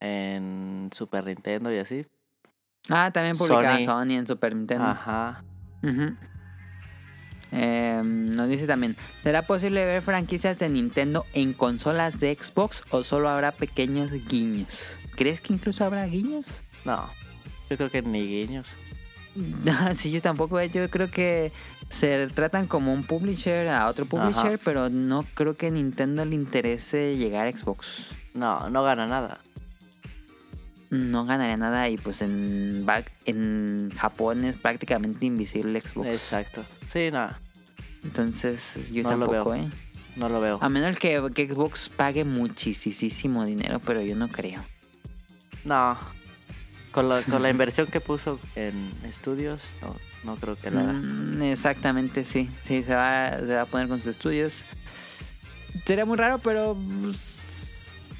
en Super Nintendo y así. Ah, también publicaba Sony. Sony, en Super Nintendo. Ajá. Eh, nos dice también, ¿será posible ver franquicias de Nintendo en consolas de Xbox o solo habrá pequeños guiños? ¿Crees que incluso habrá guiños? No, yo creo que ni guiños. No, sí, yo tampoco. eh, Yo creo que se tratan como un publisher a otro publisher, Ajá. pero no creo que Nintendo le interese llegar a Xbox. No, no gana nada. No ganaría nada y pues en, en Japón es prácticamente invisible Xbox. Exacto. Sí, no, Entonces yo No lo tampoco. ¿eh? no lo veo. A menos que, que Xbox pague muchísimo dinero, pero yo no creo. No. Con, la- con la inversión que puso en estudios, no, no creo que lo haga. Mm, exactamente, sí. Sí, se va, se va a poner con sus estudios. Sería muy raro, pero... pues,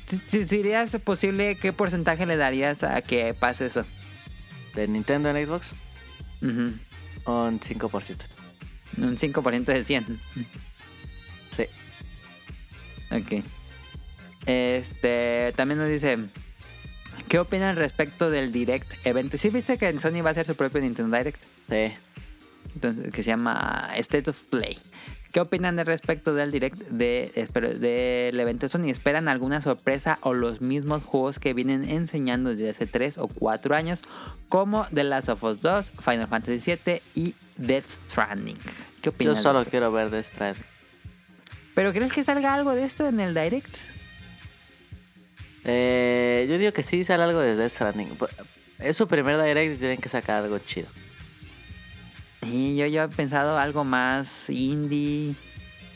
Si, si sería posible, ¿qué porcentaje le darías a que pase eso? De Nintendo en Xbox, Ujú. un 5%. Un 5% de 100. Sí. Ok. Este, también nos dice, ¿qué opinan respecto del Direct evento? ¿Sí viste que Sony va a hacer su propio Nintendo Direct? Sí. Entonces, que se llama State of Play. ¿Qué opinan de respecto del direct de, del evento de Sony? ¿Esperan alguna sorpresa o los mismos juegos que vienen enseñando desde hace 3 o 4 años? Como The Last of Us 2, Final Fantasy VII y Death Stranding. ¿Qué Yo opinan? solo de esto? quiero ver The Stranding. ¿Pero crees que salga algo de esto en el direct? Eh, yo digo que sí sale algo de Death Stranding. Es su primer direct y tienen que sacar algo chido. Y yo, yo he pensado algo más indie,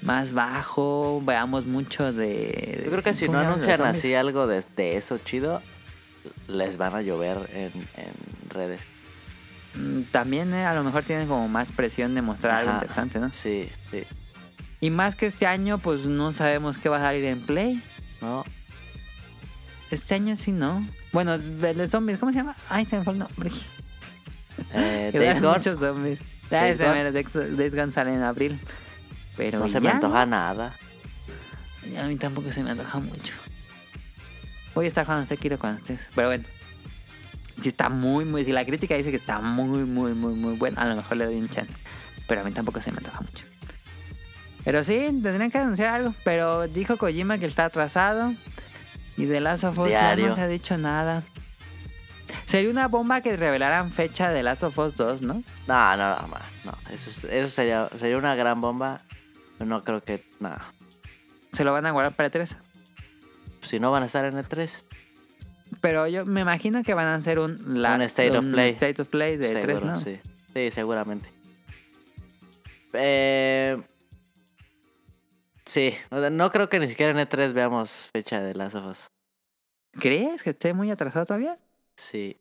más bajo. Veamos mucho de. Yo creo que si ¿cómo no los anuncian así algo de, de eso chido, les van a llover en, en redes. Mm, También eh, a lo mejor tienen como más presión de mostrar algo interesante, ¿no? Sí, sí. Y más que este año, pues no sabemos qué va a salir en Play. ¿No? Este año sí, ¿no? Bueno, de zombies, ¿cómo se llama? Ay, se me fue el nombre. Eh, Days Gone, muchos zombies. Days ese Gone. sale en abril. Pero no se me antoja nada. A mí tampoco se me antoja mucho. Voy a estar jugando Sekiro cuando estés. Pero bueno. Si está muy, muy. Si la crítica dice que está muy, muy, muy, muy bueno, a lo mejor le doy un chance. Pero a mí tampoco se me antoja mucho. Pero sí, tendrían que anunciar algo. Pero dijo Kojima que está atrasado. Y de Last of Us ya no se ha dicho nada. Sería una bomba que revelaran fecha de Last of Us 2, ¿no? No, no, no, no. Eso, es- eso sería, sería una gran bomba. No creo que. No. Se lo van a guardar para E tres. Si no van a estar en el 3. Pero yo me imagino que van a hacer un, last- State of un Play. State of Play de Seguro, 3, ¿no? sí. Sí, seguramente. Eh, sí, no creo que ni siquiera en E3 veamos fecha de Last of Us. ¿Crees que esté muy atrasado todavía? Sí.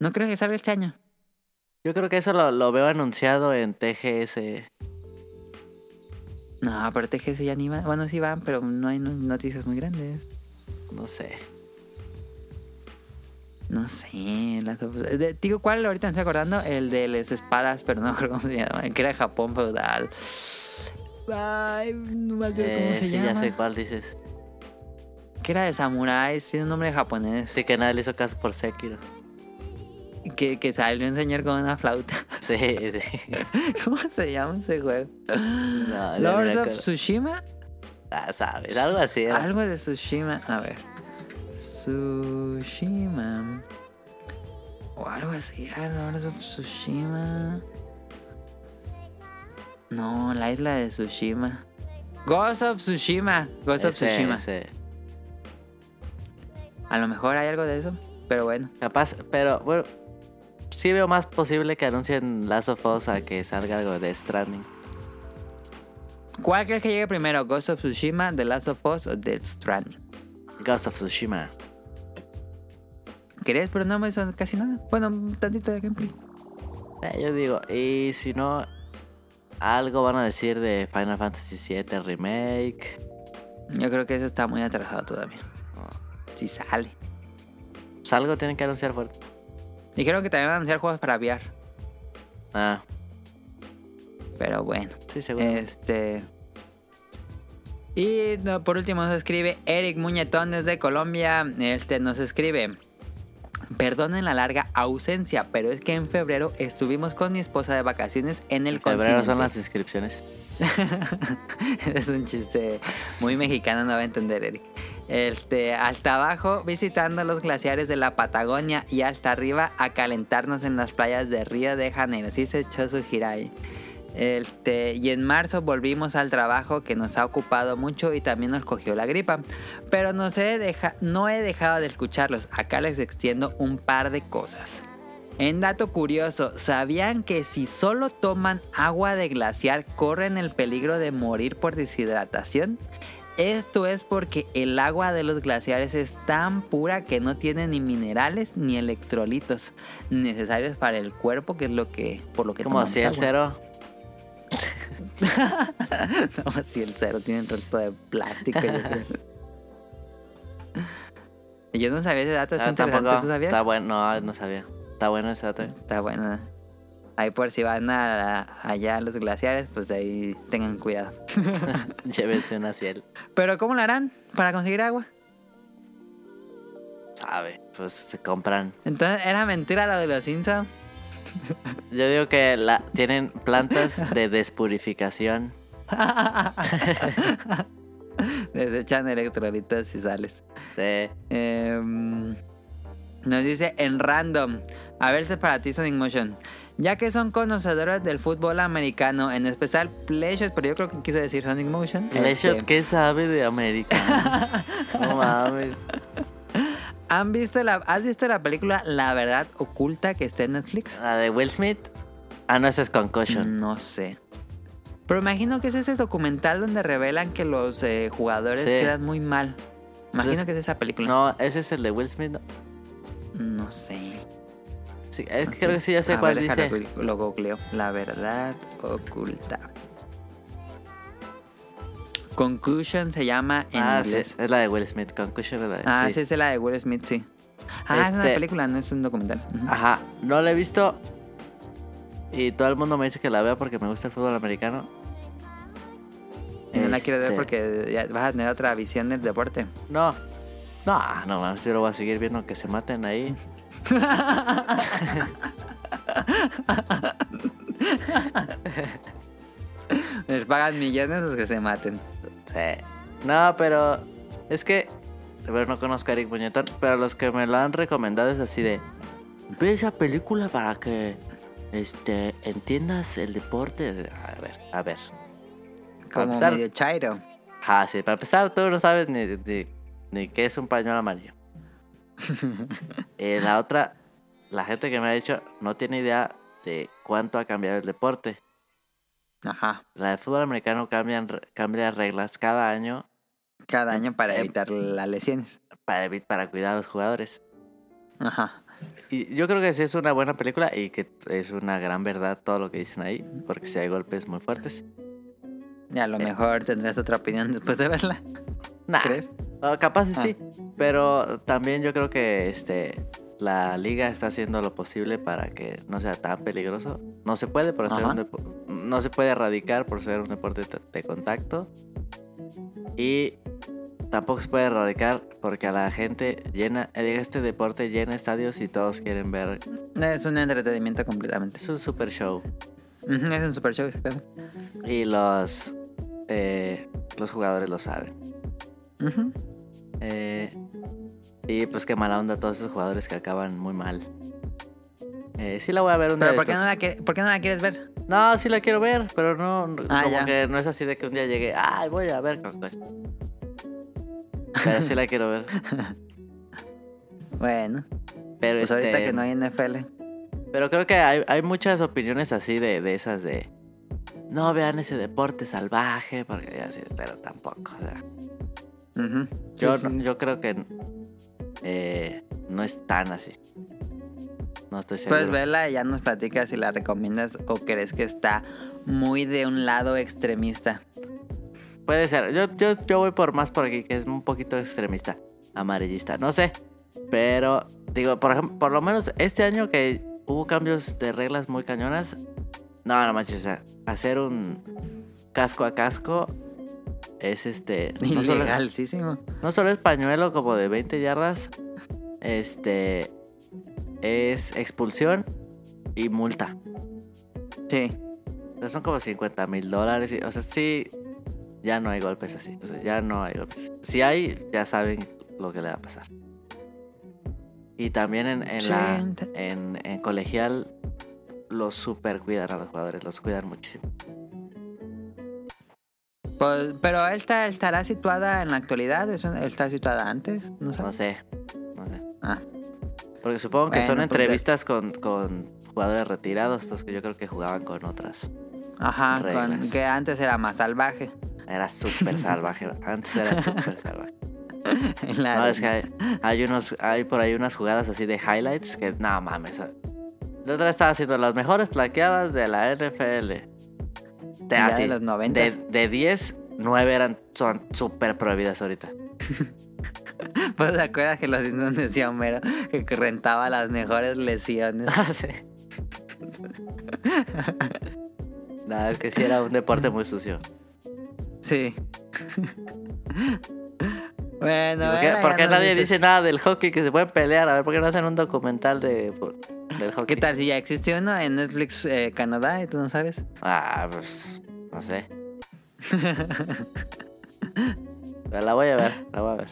No creo que salga este año. Yo creo que eso lo, lo veo anunciado en TGS. No, pero TGS ya ni va. Bueno, sí van, pero no hay no- noticias muy grandes. No sé. No sé. Las of- de- digo, ¿cuál ahorita me estoy acordando? El de las espadas, pero no acuerdo cómo se llama. Que era de Japón feudal. Ay, no me acuerdo cómo Eh, se sí, llama. ya sé cuál dices. Que era de samuráis, tiene un nombre japonés. Sí, que nadie le hizo caso por Sekiro. Que, que salió un señor con una flauta. Sí, sí. ¿Cómo se llama ese juego? No, Lords of. Tsushima. Ah, sabes, algo así. era. Algo de Tsushima. A ver. Tsushima. O algo así. Era Lords of Tsushima. No, la isla de Tsushima. Ghost of Tsushima. Ghost of Ese, Tsushima. ese. A lo mejor hay algo de eso. Pero bueno. Capaz, pero bueno, sí veo más posible que anuncien Last of Us a que salga algo de Stranding. ¿Cuál crees que llegue primero? ¿Ghost of Tsushima, The Last of Us o Death Stranding? Ghost of Tsushima. ¿Crees? Pero no me son casi nada. Bueno, un tantito de gameplay. Eh, yo digo, y si no, algo van a decir de Final Fantasy VII Remake. Yo creo que eso está muy atrasado todavía. Si sale. Pues algo tienen que anunciar fuerte. Creo que también van a anunciar juegos para VR. Ah, Pero bueno. sí, seguro. Este. Y no, por último nos escribe Eric Muñetón desde Colombia. Este nos escribe. Perdonen la larga ausencia, pero es que en febrero estuvimos con mi esposa de vacaciones en el Febrero son las inscripciones. es un chiste muy mexicano, no va a entender Eric. Este, hasta abajo visitando los glaciares de la Patagonia y hasta arriba a calentarnos en las playas de Río de Janeiro. Sí se echó su gira. Este, y en marzo volvimos al trabajo que nos ha ocupado mucho y también nos cogió la gripa. Pero no, sé, deja, no he dejado de escucharlos. Acá les extiendo un par de cosas. En dato curioso, ¿sabían que si solo toman agua de glaciar corren el peligro de morir por deshidratación? Esto es porque el agua de los glaciares es tan pura que no tiene ni minerales ni electrolitos necesarios para el cuerpo, que es lo que por lo que Como si el cero. no, si el cero tiene el resto de plástico. yo creo. Yo no sabía ese dato, es Ah, interesante. tampoco. ¿Tú sabías? Está bueno, no, no sabía. Está bueno ese dato. eh. Está bueno. Ahí por si van a, allá a los glaciares, pues ahí tengan cuidado. Llévense una ciel. Pero ¿cómo lo harán para conseguir agua? Sabe, pues se compran. Entonces, ¿era mentira lo de los Simpsons? Yo digo que la, tienen plantas de despurificación. Les echan electrolitos y sales. De, Em, nos dice en random. A ver, si para ti Sonic Motion. Ya que son conocedores del fútbol americano, en especial Playshot, pero yo creo que quiso decir Sonic Motion. Este, ¿qué sabe de América? no mames. ¿han visto la, ¿Has visto la película La Verdad Oculta que está en Netflix? ¿La de Will Smith? Ah, no, esa es Concussion. No sé. Pero imagino que es ese documental donde revelan que los eh, jugadores Sí. quedan muy mal. Imagino Entonces- que es esa película. No, ese es el de Will Smith. ¿no? No sé. Sí, es creo que sí, ya sé A cuál dice. Lo googleo. La verdad oculta. Conclusion se llama en ah, sí, inglés. es la de Will Smith. Concussion es la de Ah, sí. sí. es la de Will Smith, sí. Ah, es una Este- película, no es un documental. Ajá, no la he visto. Y todo el mundo me dice que la vea porque me gusta el fútbol americano. y no la quiero ver este- porque ya vas a tener otra visión del deporte. No, No, no yo lo voy a seguir viendo que se maten ahí. Les pagan millones los que se maten. Sí. No, pero es que. A ver, no conozco a Eric Muñetón, pero los que me lo han recomendado es así de. Ve esa película para que. Este. Entiendas el deporte. A ver, a ver. Como empezar- medio chairo. Ah, sí, para empezar, tú no sabes ni, ni, ni qué es un pañuelo amarillo. Eh, la otra, la gente que me ha dicho no tiene idea de cuánto ha cambiado el deporte. Ajá. La de fútbol americano cambian, cambia reglas cada año Cada año para Eh, evitar las lesiones. para, para cuidar a los jugadores. Ajá. Y yo creo que sí es una buena película y que es una gran verdad todo lo que dicen ahí, porque si hay golpes muy fuertes. Y a lo Eh. mejor tendrás otra opinión después de verla. Nah, ¿Crees? ah, capaz Ah. sí, pero también yo creo que este la liga está haciendo lo posible para que no sea tan peligroso. No se puede por ser un no se puede erradicar por ser un deporte de- de contacto y tampoco se puede erradicar porque a la gente llena eh, este deporte llena estadios y todos quieren ver Es un entretenimiento completamente. es un super show. Es un super show, exactamente. Y los, eh, los jugadores lo saben. Eh, y pues qué mala onda todos esos jugadores que acaban muy mal. Eh, sí la voy a ver un día Pero ¿por qué, no la quiere- ¿por qué no la quieres ver? No, sí la quiero ver, pero no, Ah, como ya. que no es así de que un día llegue, ay, voy a ver con coche". Pero sí la quiero ver. Bueno, Pero pues este, ahorita que no hay NFL. Pero creo que hay, hay muchas opiniones así de, de esas de no vean ese deporte salvaje, porque así, pero tampoco. o sea. Ujú. Yo, Sí, sí. yo creo que eh, no es tan así. No estoy seguro. Puedes verla y ya nos platicas si la recomiendas o crees que está muy de un lado extremista. Puede ser. Yo, yo, yo voy por más por aquí, que es un poquito extremista, amarillista. No sé. Pero, digo, por ejemplo, por lo menos este año que hubo cambios de reglas muy cañonas. No, no manches. hacer un casco a casco es este. No solo, no solo es pañuelo como de 20 yardas. Este. Es expulsión y multa. Sí. O sea, son como 50 mil dólares. O sea, sí, ya no hay golpes así. O sea, ya no hay golpes. Si hay, ya saben lo que le va a pasar. Y también en, en, la, en, en colegial los super cuidan a los jugadores, los cuidan muchísimo. Pues, pero él está, estará situada en la actualidad. ¿Es un- ¿Él está situada antes? No sé, no sé. Ah, Porque supongo que son pues, entrevistas con, con jugadores retirados, estos que yo creo que jugaban con otras. ajá, con, Reglas. que antes era más salvaje. Era súper salvaje, antes era súper salvaje. No, es que hay, hay unos, hay por ahí unas jugadas así de highlights que no mames. La otra estaba haciendo las mejores plaqueadas de la NFL. De, así, de los 90. de, de 10, 9 eran, son súper prohibidas ahorita. Pues te acuerdas que los Simpsons decía Homero que rentaba las mejores lesiones. Ah, sí. Nada, es que sí era un deporte muy sucio. Sí. Bueno, ¿Y ¿Por qué, por nadie dice nada del hockey que se pueden pelear? A ver, ¿por qué no hacen un documental de, por- del hockey? ¿Qué tal si ya existe uno en Netflix eh, Canadá y tú no sabes? Ah, pues. No sé. Pero la voy a ver, la voy a ver.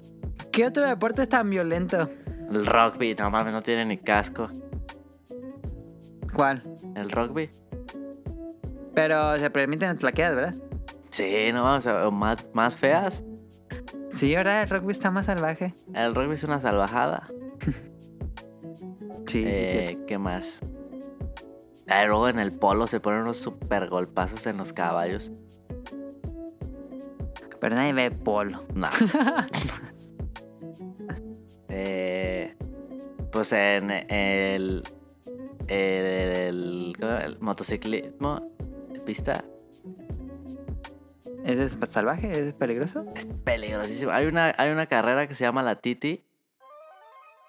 ¿Qué otro deporte es tan violento? El rugby, no mames, no tiene ni casco. ¿Cuál? El rugby. Pero se permiten las ¿verdad? Sí, no o más, más feas. Sí, ahora el rugby está más salvaje. El rugby es una salvajada. Sí, sí, Eh, sí. ¿Qué más? Ah, luego en el polo se ponen unos super golpazos en los caballos. Pero nadie ve polo. No. Eh, pues en el, el, el motociclismo, pista, ¿Ese es salvaje? ¿Ese es peligroso? es peligrosísimo. Hay una, hay una carrera que se llama la Titi,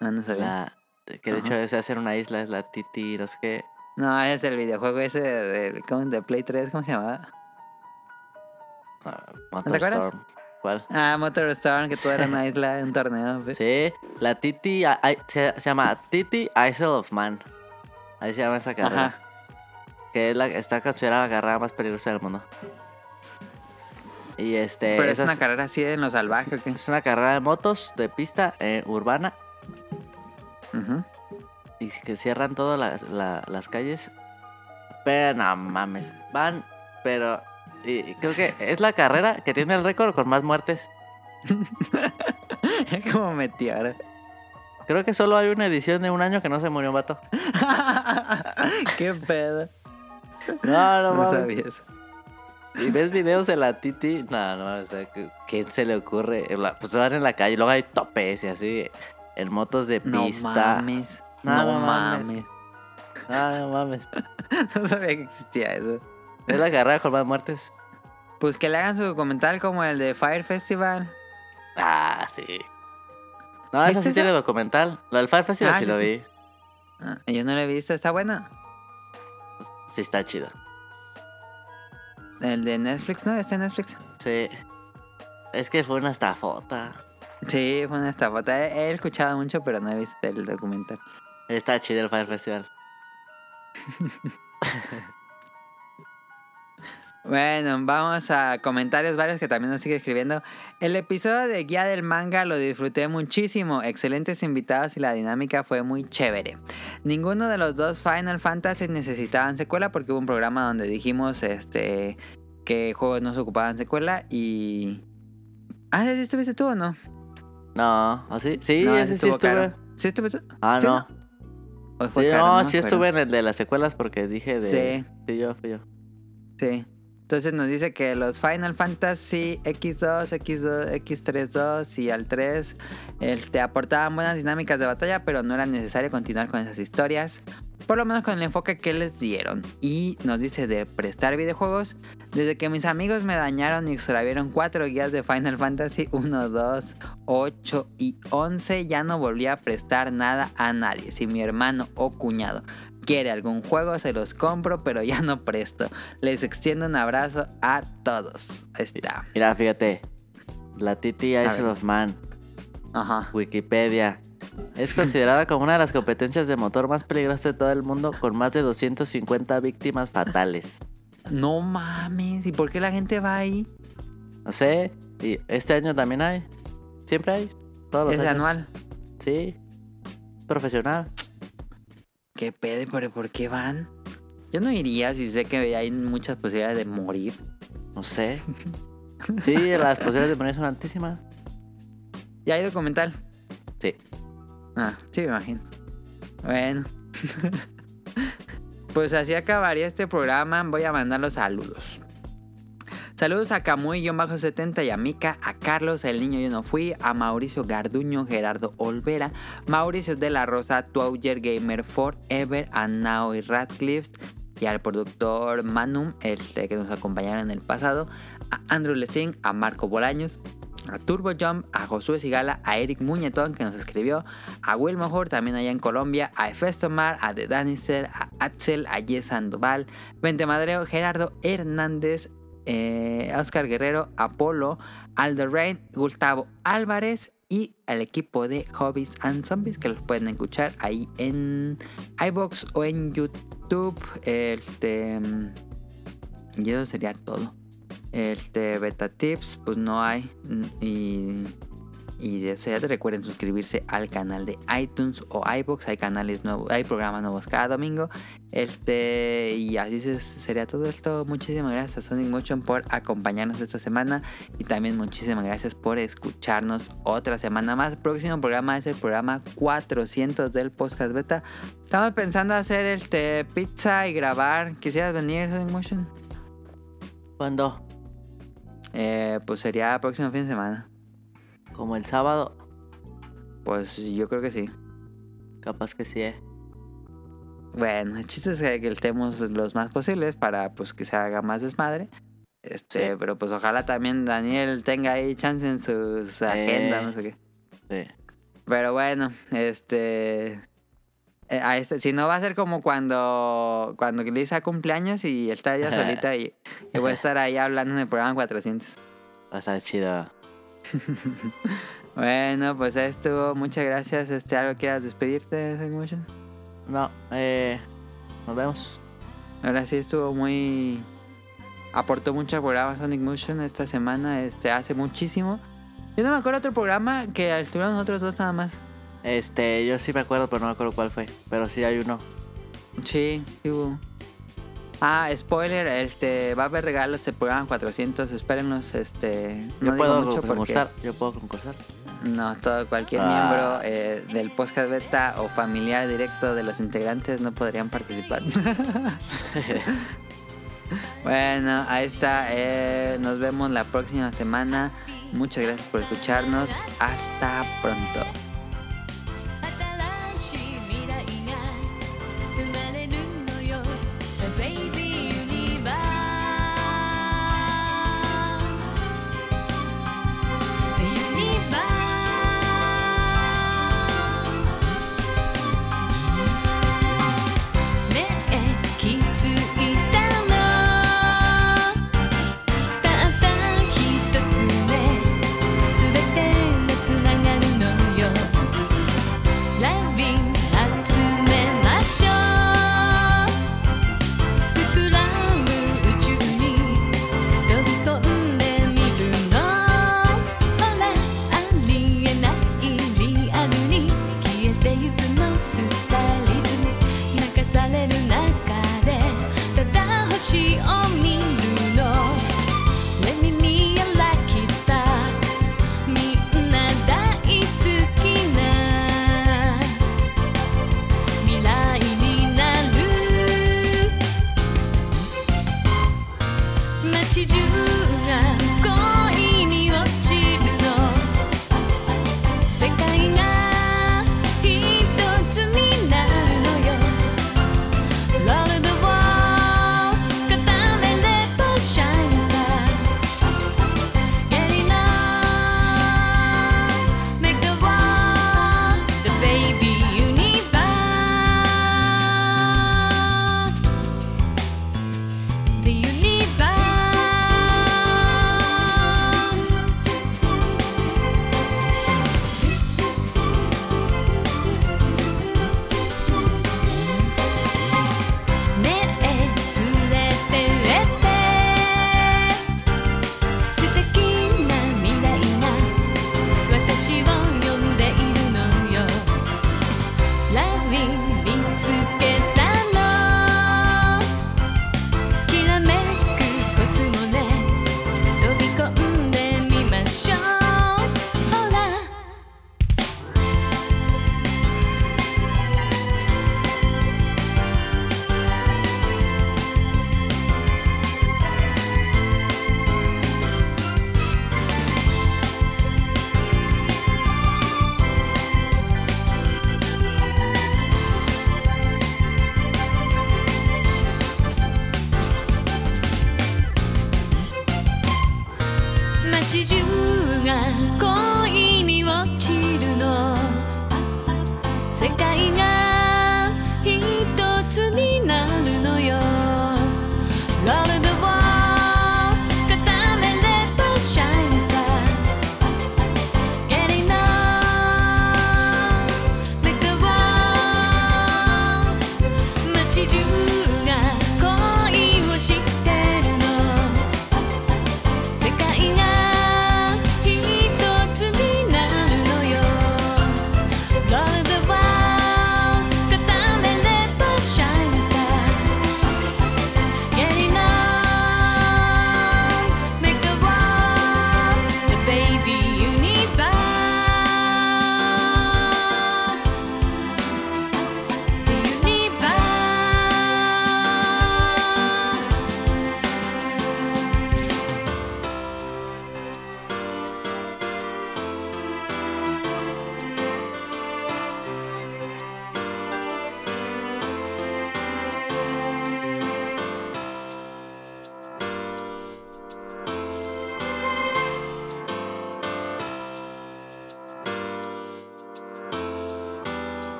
No, no sabía. la, que de Ajá. hecho se hace en una isla, es la Titi, no sé qué. No, es el videojuego ese de, de, Play 3, ¿cómo se llamaba? ah, te acuerdas? Motorstorm. ¿Cuál? Ah, Motor Storm, que todo era una isla de un torneo. pues. Sí, la Titi, se, se llama Titi Isle of Man. Ahí se llama esa carrera. Ajá. Que es la, está considerada la carrera más peligrosa del mundo. Y este. Pero es una carrera así en lo salvaje, ¿o qué? es una carrera de motos de pista eh, urbana. Y que cierran todas las, la- las calles. Pero no mames. Van, pero. y creo que es la carrera que tiene el récord con más muertes. Como meteoro. Creo que solo hay una edición de un año que no se murió un vato. Qué pedo. No, no No mames. sabía eso. Y ves videos de la Titi, no, no, o sea, ¿qué- ¿quién se le ocurre? Pues van en la calle, luego hay topes y así, en motos de No pista. mames. No, No, no mames. mames. No, no mames. No sabía que existía eso. Es la carrera con más muertes. Pues que le hagan su documental como el de Fire Festival. Ah, sí. No, esa ¿Viste sí tiene documental. Lo del Fire Festival Ah, sí sí, lo vi. Ah, yo no lo he visto, está bueno. Sí está chido. El de Netflix, ¿no? ¿Está en Netflix? Sí. Es que fue una estafota. Sí, fue una estafota. He, he escuchado mucho, pero no he visto el documental. Está chido el Fire Festival. Bueno, vamos a comentarios varios que también nos sigue escribiendo. El episodio de Guía del Manga lo disfruté muchísimo. Excelentes invitados y la dinámica fue muy chévere. Ninguno de los dos Final Fantasy necesitaban secuela porque hubo un programa donde dijimos este que juegos no se ocupaban secuela y... Ah, ¿sí estuviste tú o no? No, ¿o sí? Sí, no, ese sí estuve. caro. ¿Sí estuviste? Ah, ¿Sí, no. ¿O fue Sí, caro? no, sí estuve en el de las secuelas porque dije de. Sí. Sí, yo, fui yo. Sí. Entonces nos dice que los Final Fantasy X2, X2, X32 y al 3 este, aportaban buenas dinámicas de batalla, pero no era necesario continuar con esas historias. Por lo menos con el enfoque que les dieron. Y nos dice de prestar videojuegos. Desde que mis amigos me dañaron y extravieron cuatro guías de Final Fantasy 1, 2, 8 y 11, ya no volví a prestar nada a nadie. Si mi hermano o cuñado quiere algún juego, se los compro, pero ya no presto. Les extiendo un abrazo a todos. Ahí está. Mira, fíjate. La Titi ver. of Man, Ajá. Wikipedia. Es considerada como una de las competencias de motor más peligrosas de todo el mundo, con más de 250 víctimas fatales. No mames. ¿Y por qué la gente va ahí? No sé, y este año también hay. Siempre hay. Todos los Es años. anual. Sí. Profesional. ¿Qué pedo? ¿Pero por qué van? Yo no iría si sé que hay muchas posibilidades de morir. No sé. Sí, las posibilidades de morir son altísimas. ¿Ya hay documental? Sí. Ah, sí, me imagino. Bueno. pues así acabaría este programa. Voy a mandar los saludos. Saludos a Camuy-70 y a Mika, a Carlos, el niño yo no fui, a Mauricio Garduño, Gerardo Olvera, Mauricio de la Rosa, Twauger Gamer Forever, a Nao y Radcliffe y al productor Manum, este que nos acompañaron en el pasado, a Andrew Lessing, a Marco Bolaños, a Turbo Jump, a Josué Sigala, a Eric Muñetón que nos escribió, a Will Mejor también allá en Colombia, a Efestomar, a The Danister, a Axel, a Jess Sandoval, Vente Madreo, Gerardo Hernández, eh, Oscar Guerrero, Apolo, Aldo Rain, Gustavo Álvarez y al equipo de Hobbies and Zombies que los pueden escuchar ahí en iBox o en YouTube. Este, y eso sería todo. Este, beta tips, pues no hay. Y, y desea, recuerden suscribirse al canal de iTunes o iBox. Hay canales nuevos, hay programas nuevos cada domingo. Este, y así se- sería todo esto. Muchísimas gracias a Sonic Motion por acompañarnos esta semana. Y también muchísimas gracias por escucharnos otra semana más. El próximo programa es el programa 400 del podcast beta. Estamos pensando hacer este pizza y grabar. ¿Quisieras venir, Sonic Motion? ¿Cuándo? Eh, pues sería el próximo fin de semana. Como el sábado. Pues yo creo que sí. Capaz que sí, eh. Bueno, el chiste es que estemos los más posibles para pues que se haga más desmadre. Este, Sí. pero pues ojalá también Daniel tenga ahí chance en sus agendas, no sé qué. Sí. Pero bueno, este, eh, a este- si no va a ser como cuando cuando Lisa cumpleaños y está ella solita y, y voy a estar ahí hablando en el programa 400. Va a estar chido. bueno, pues ahí estuvo. Muchas gracias. Este, ¿Algo quieras despedirte, Segmotion? No, eh, nos vemos. Ahora sí estuvo muy... Aportó mucho al programa Sonic Motion esta semana, este, hace muchísimo. Yo no me acuerdo otro programa que estuvieron nosotros dos nada más. Este, yo sí me acuerdo, pero no me acuerdo cuál fue. Pero sí hay uno. Sí, sí hubo. Ah, spoiler, este, va a haber regalos, se programan 400, espérenos, este... No puedo mucho concursar, No, todo, cualquier miembro ah. eh, del podcast beta o familiar directo de los integrantes no podrían participar. bueno, ahí está, eh, nos vemos la próxima semana. Muchas gracias por escucharnos. Hasta pronto.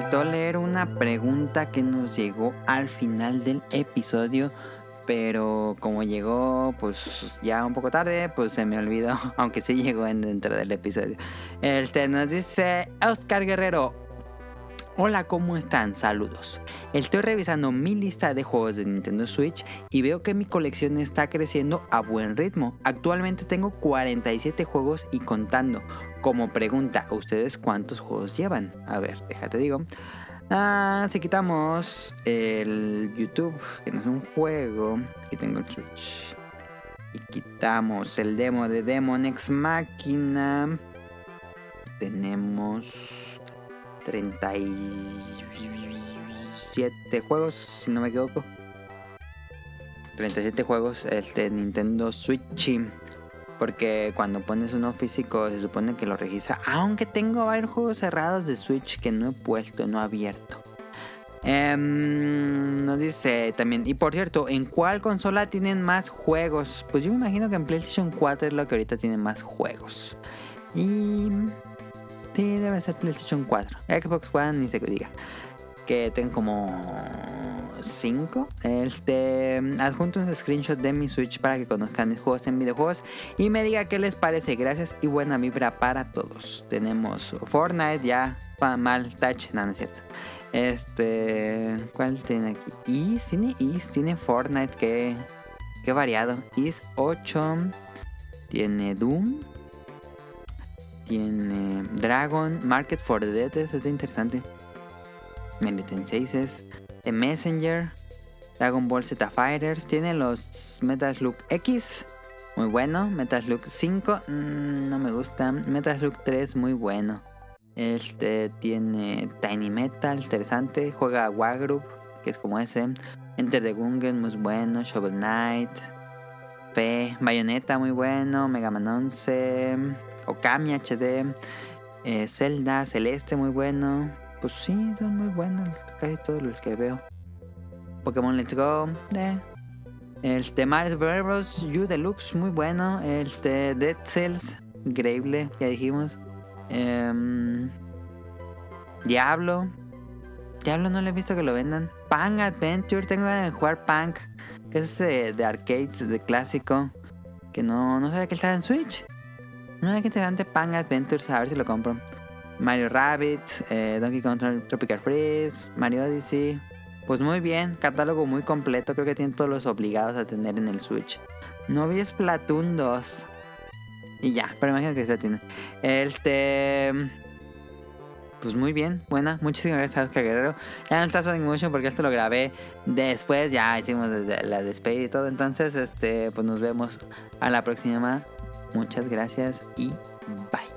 Faltó leer una pregunta que nos llegó al final del episodio. Pero como llegó pues ya un poco tarde, pues se me olvidó. Aunque sí llegó en- dentro del episodio. Este nos dice Oscar Guerrero. Hola, ¿cómo están? Saludos. Estoy revisando mi lista de juegos de Nintendo Switch y veo que mi colección está creciendo a buen ritmo. Actualmente tengo 47 juegos y contando. Como pregunta, ¿ustedes cuántos juegos llevan? A ver, déjate digo. Ah, si quitamos el YouTube, que no es un juego, aquí tengo el Switch. Y quitamos el demo de Demon Ex Machina. Tenemos 37 juegos, si no me equivoco. 37 juegos este Nintendo Switch. Porque cuando pones uno físico se supone que lo registra. Aunque tengo varios juegos cerrados de Switch que no he puesto, no he abierto. Em, nos dice también, y por cierto, ¿en cuál consola tienen más juegos? Pues yo me imagino que en PlayStation 4 es lo que ahorita tiene más juegos. Y... Sí, debe ser PlayStation 4. Xbox One ni se diga. Que tengo como 5. Este, adjunto un screenshot de mi Switch para que conozcan mis juegos en videojuegos y me diga qué les parece. Gracias y buena vibra para todos. Tenemos Fortnite ya, mal touch, no, no es cierto. Este, ¿cuál tiene aquí? Is, tiene Is, tiene Fortnite, que, que variado. Is 8, tiene Doom, tiene Dragon, Market for the Dead, ese es interesante. Militant 6 es The Messenger, Dragon Ball Z Fighters, tiene los Metal Slug X, muy bueno. Metal Slug 5, mm, no me gusta. Metal Slug 3, muy bueno. Este tiene Tiny Metal, interesante. Juega Wargroup, que es como ese. Enter the Gungeon, muy bueno. Shovel Knight. P. Bayonetta, muy bueno. Mega Man 11. Okami HD. eh, Zelda, Celeste, muy bueno. Pues sí, son muy buenos casi todos los que veo. Pokémon Let's Go. eh. Este Mario Bros. U Deluxe, muy bueno. Este Dead Cells, increíble, ya dijimos. Em, Diablo. Diablo no le he visto que lo vendan. Punk Adventure, tengo de jugar Punk. Que es de, de arcades, de clásico. Que no, no sabía que estaba en Switch. No, qué interesante Punk Adventures, a ver si lo compro. Mario Rabbit, eh, Donkey Kong Tropical Freeze, Mario Odyssey. Pues muy bien, catálogo muy completo, creo que tiene todos los obligados a tener en el Switch. No vi Splatoon 2. Y ya, pero imagino que se tiene. Este. Pues muy bien, buena. Muchísimas gracias a Oscar Guerrero. Ya no está Sonic Motion porque esto lo grabé después. Ya hicimos la despedida y todo. Entonces, este, pues nos vemos a la próxima. Muchas gracias y bye.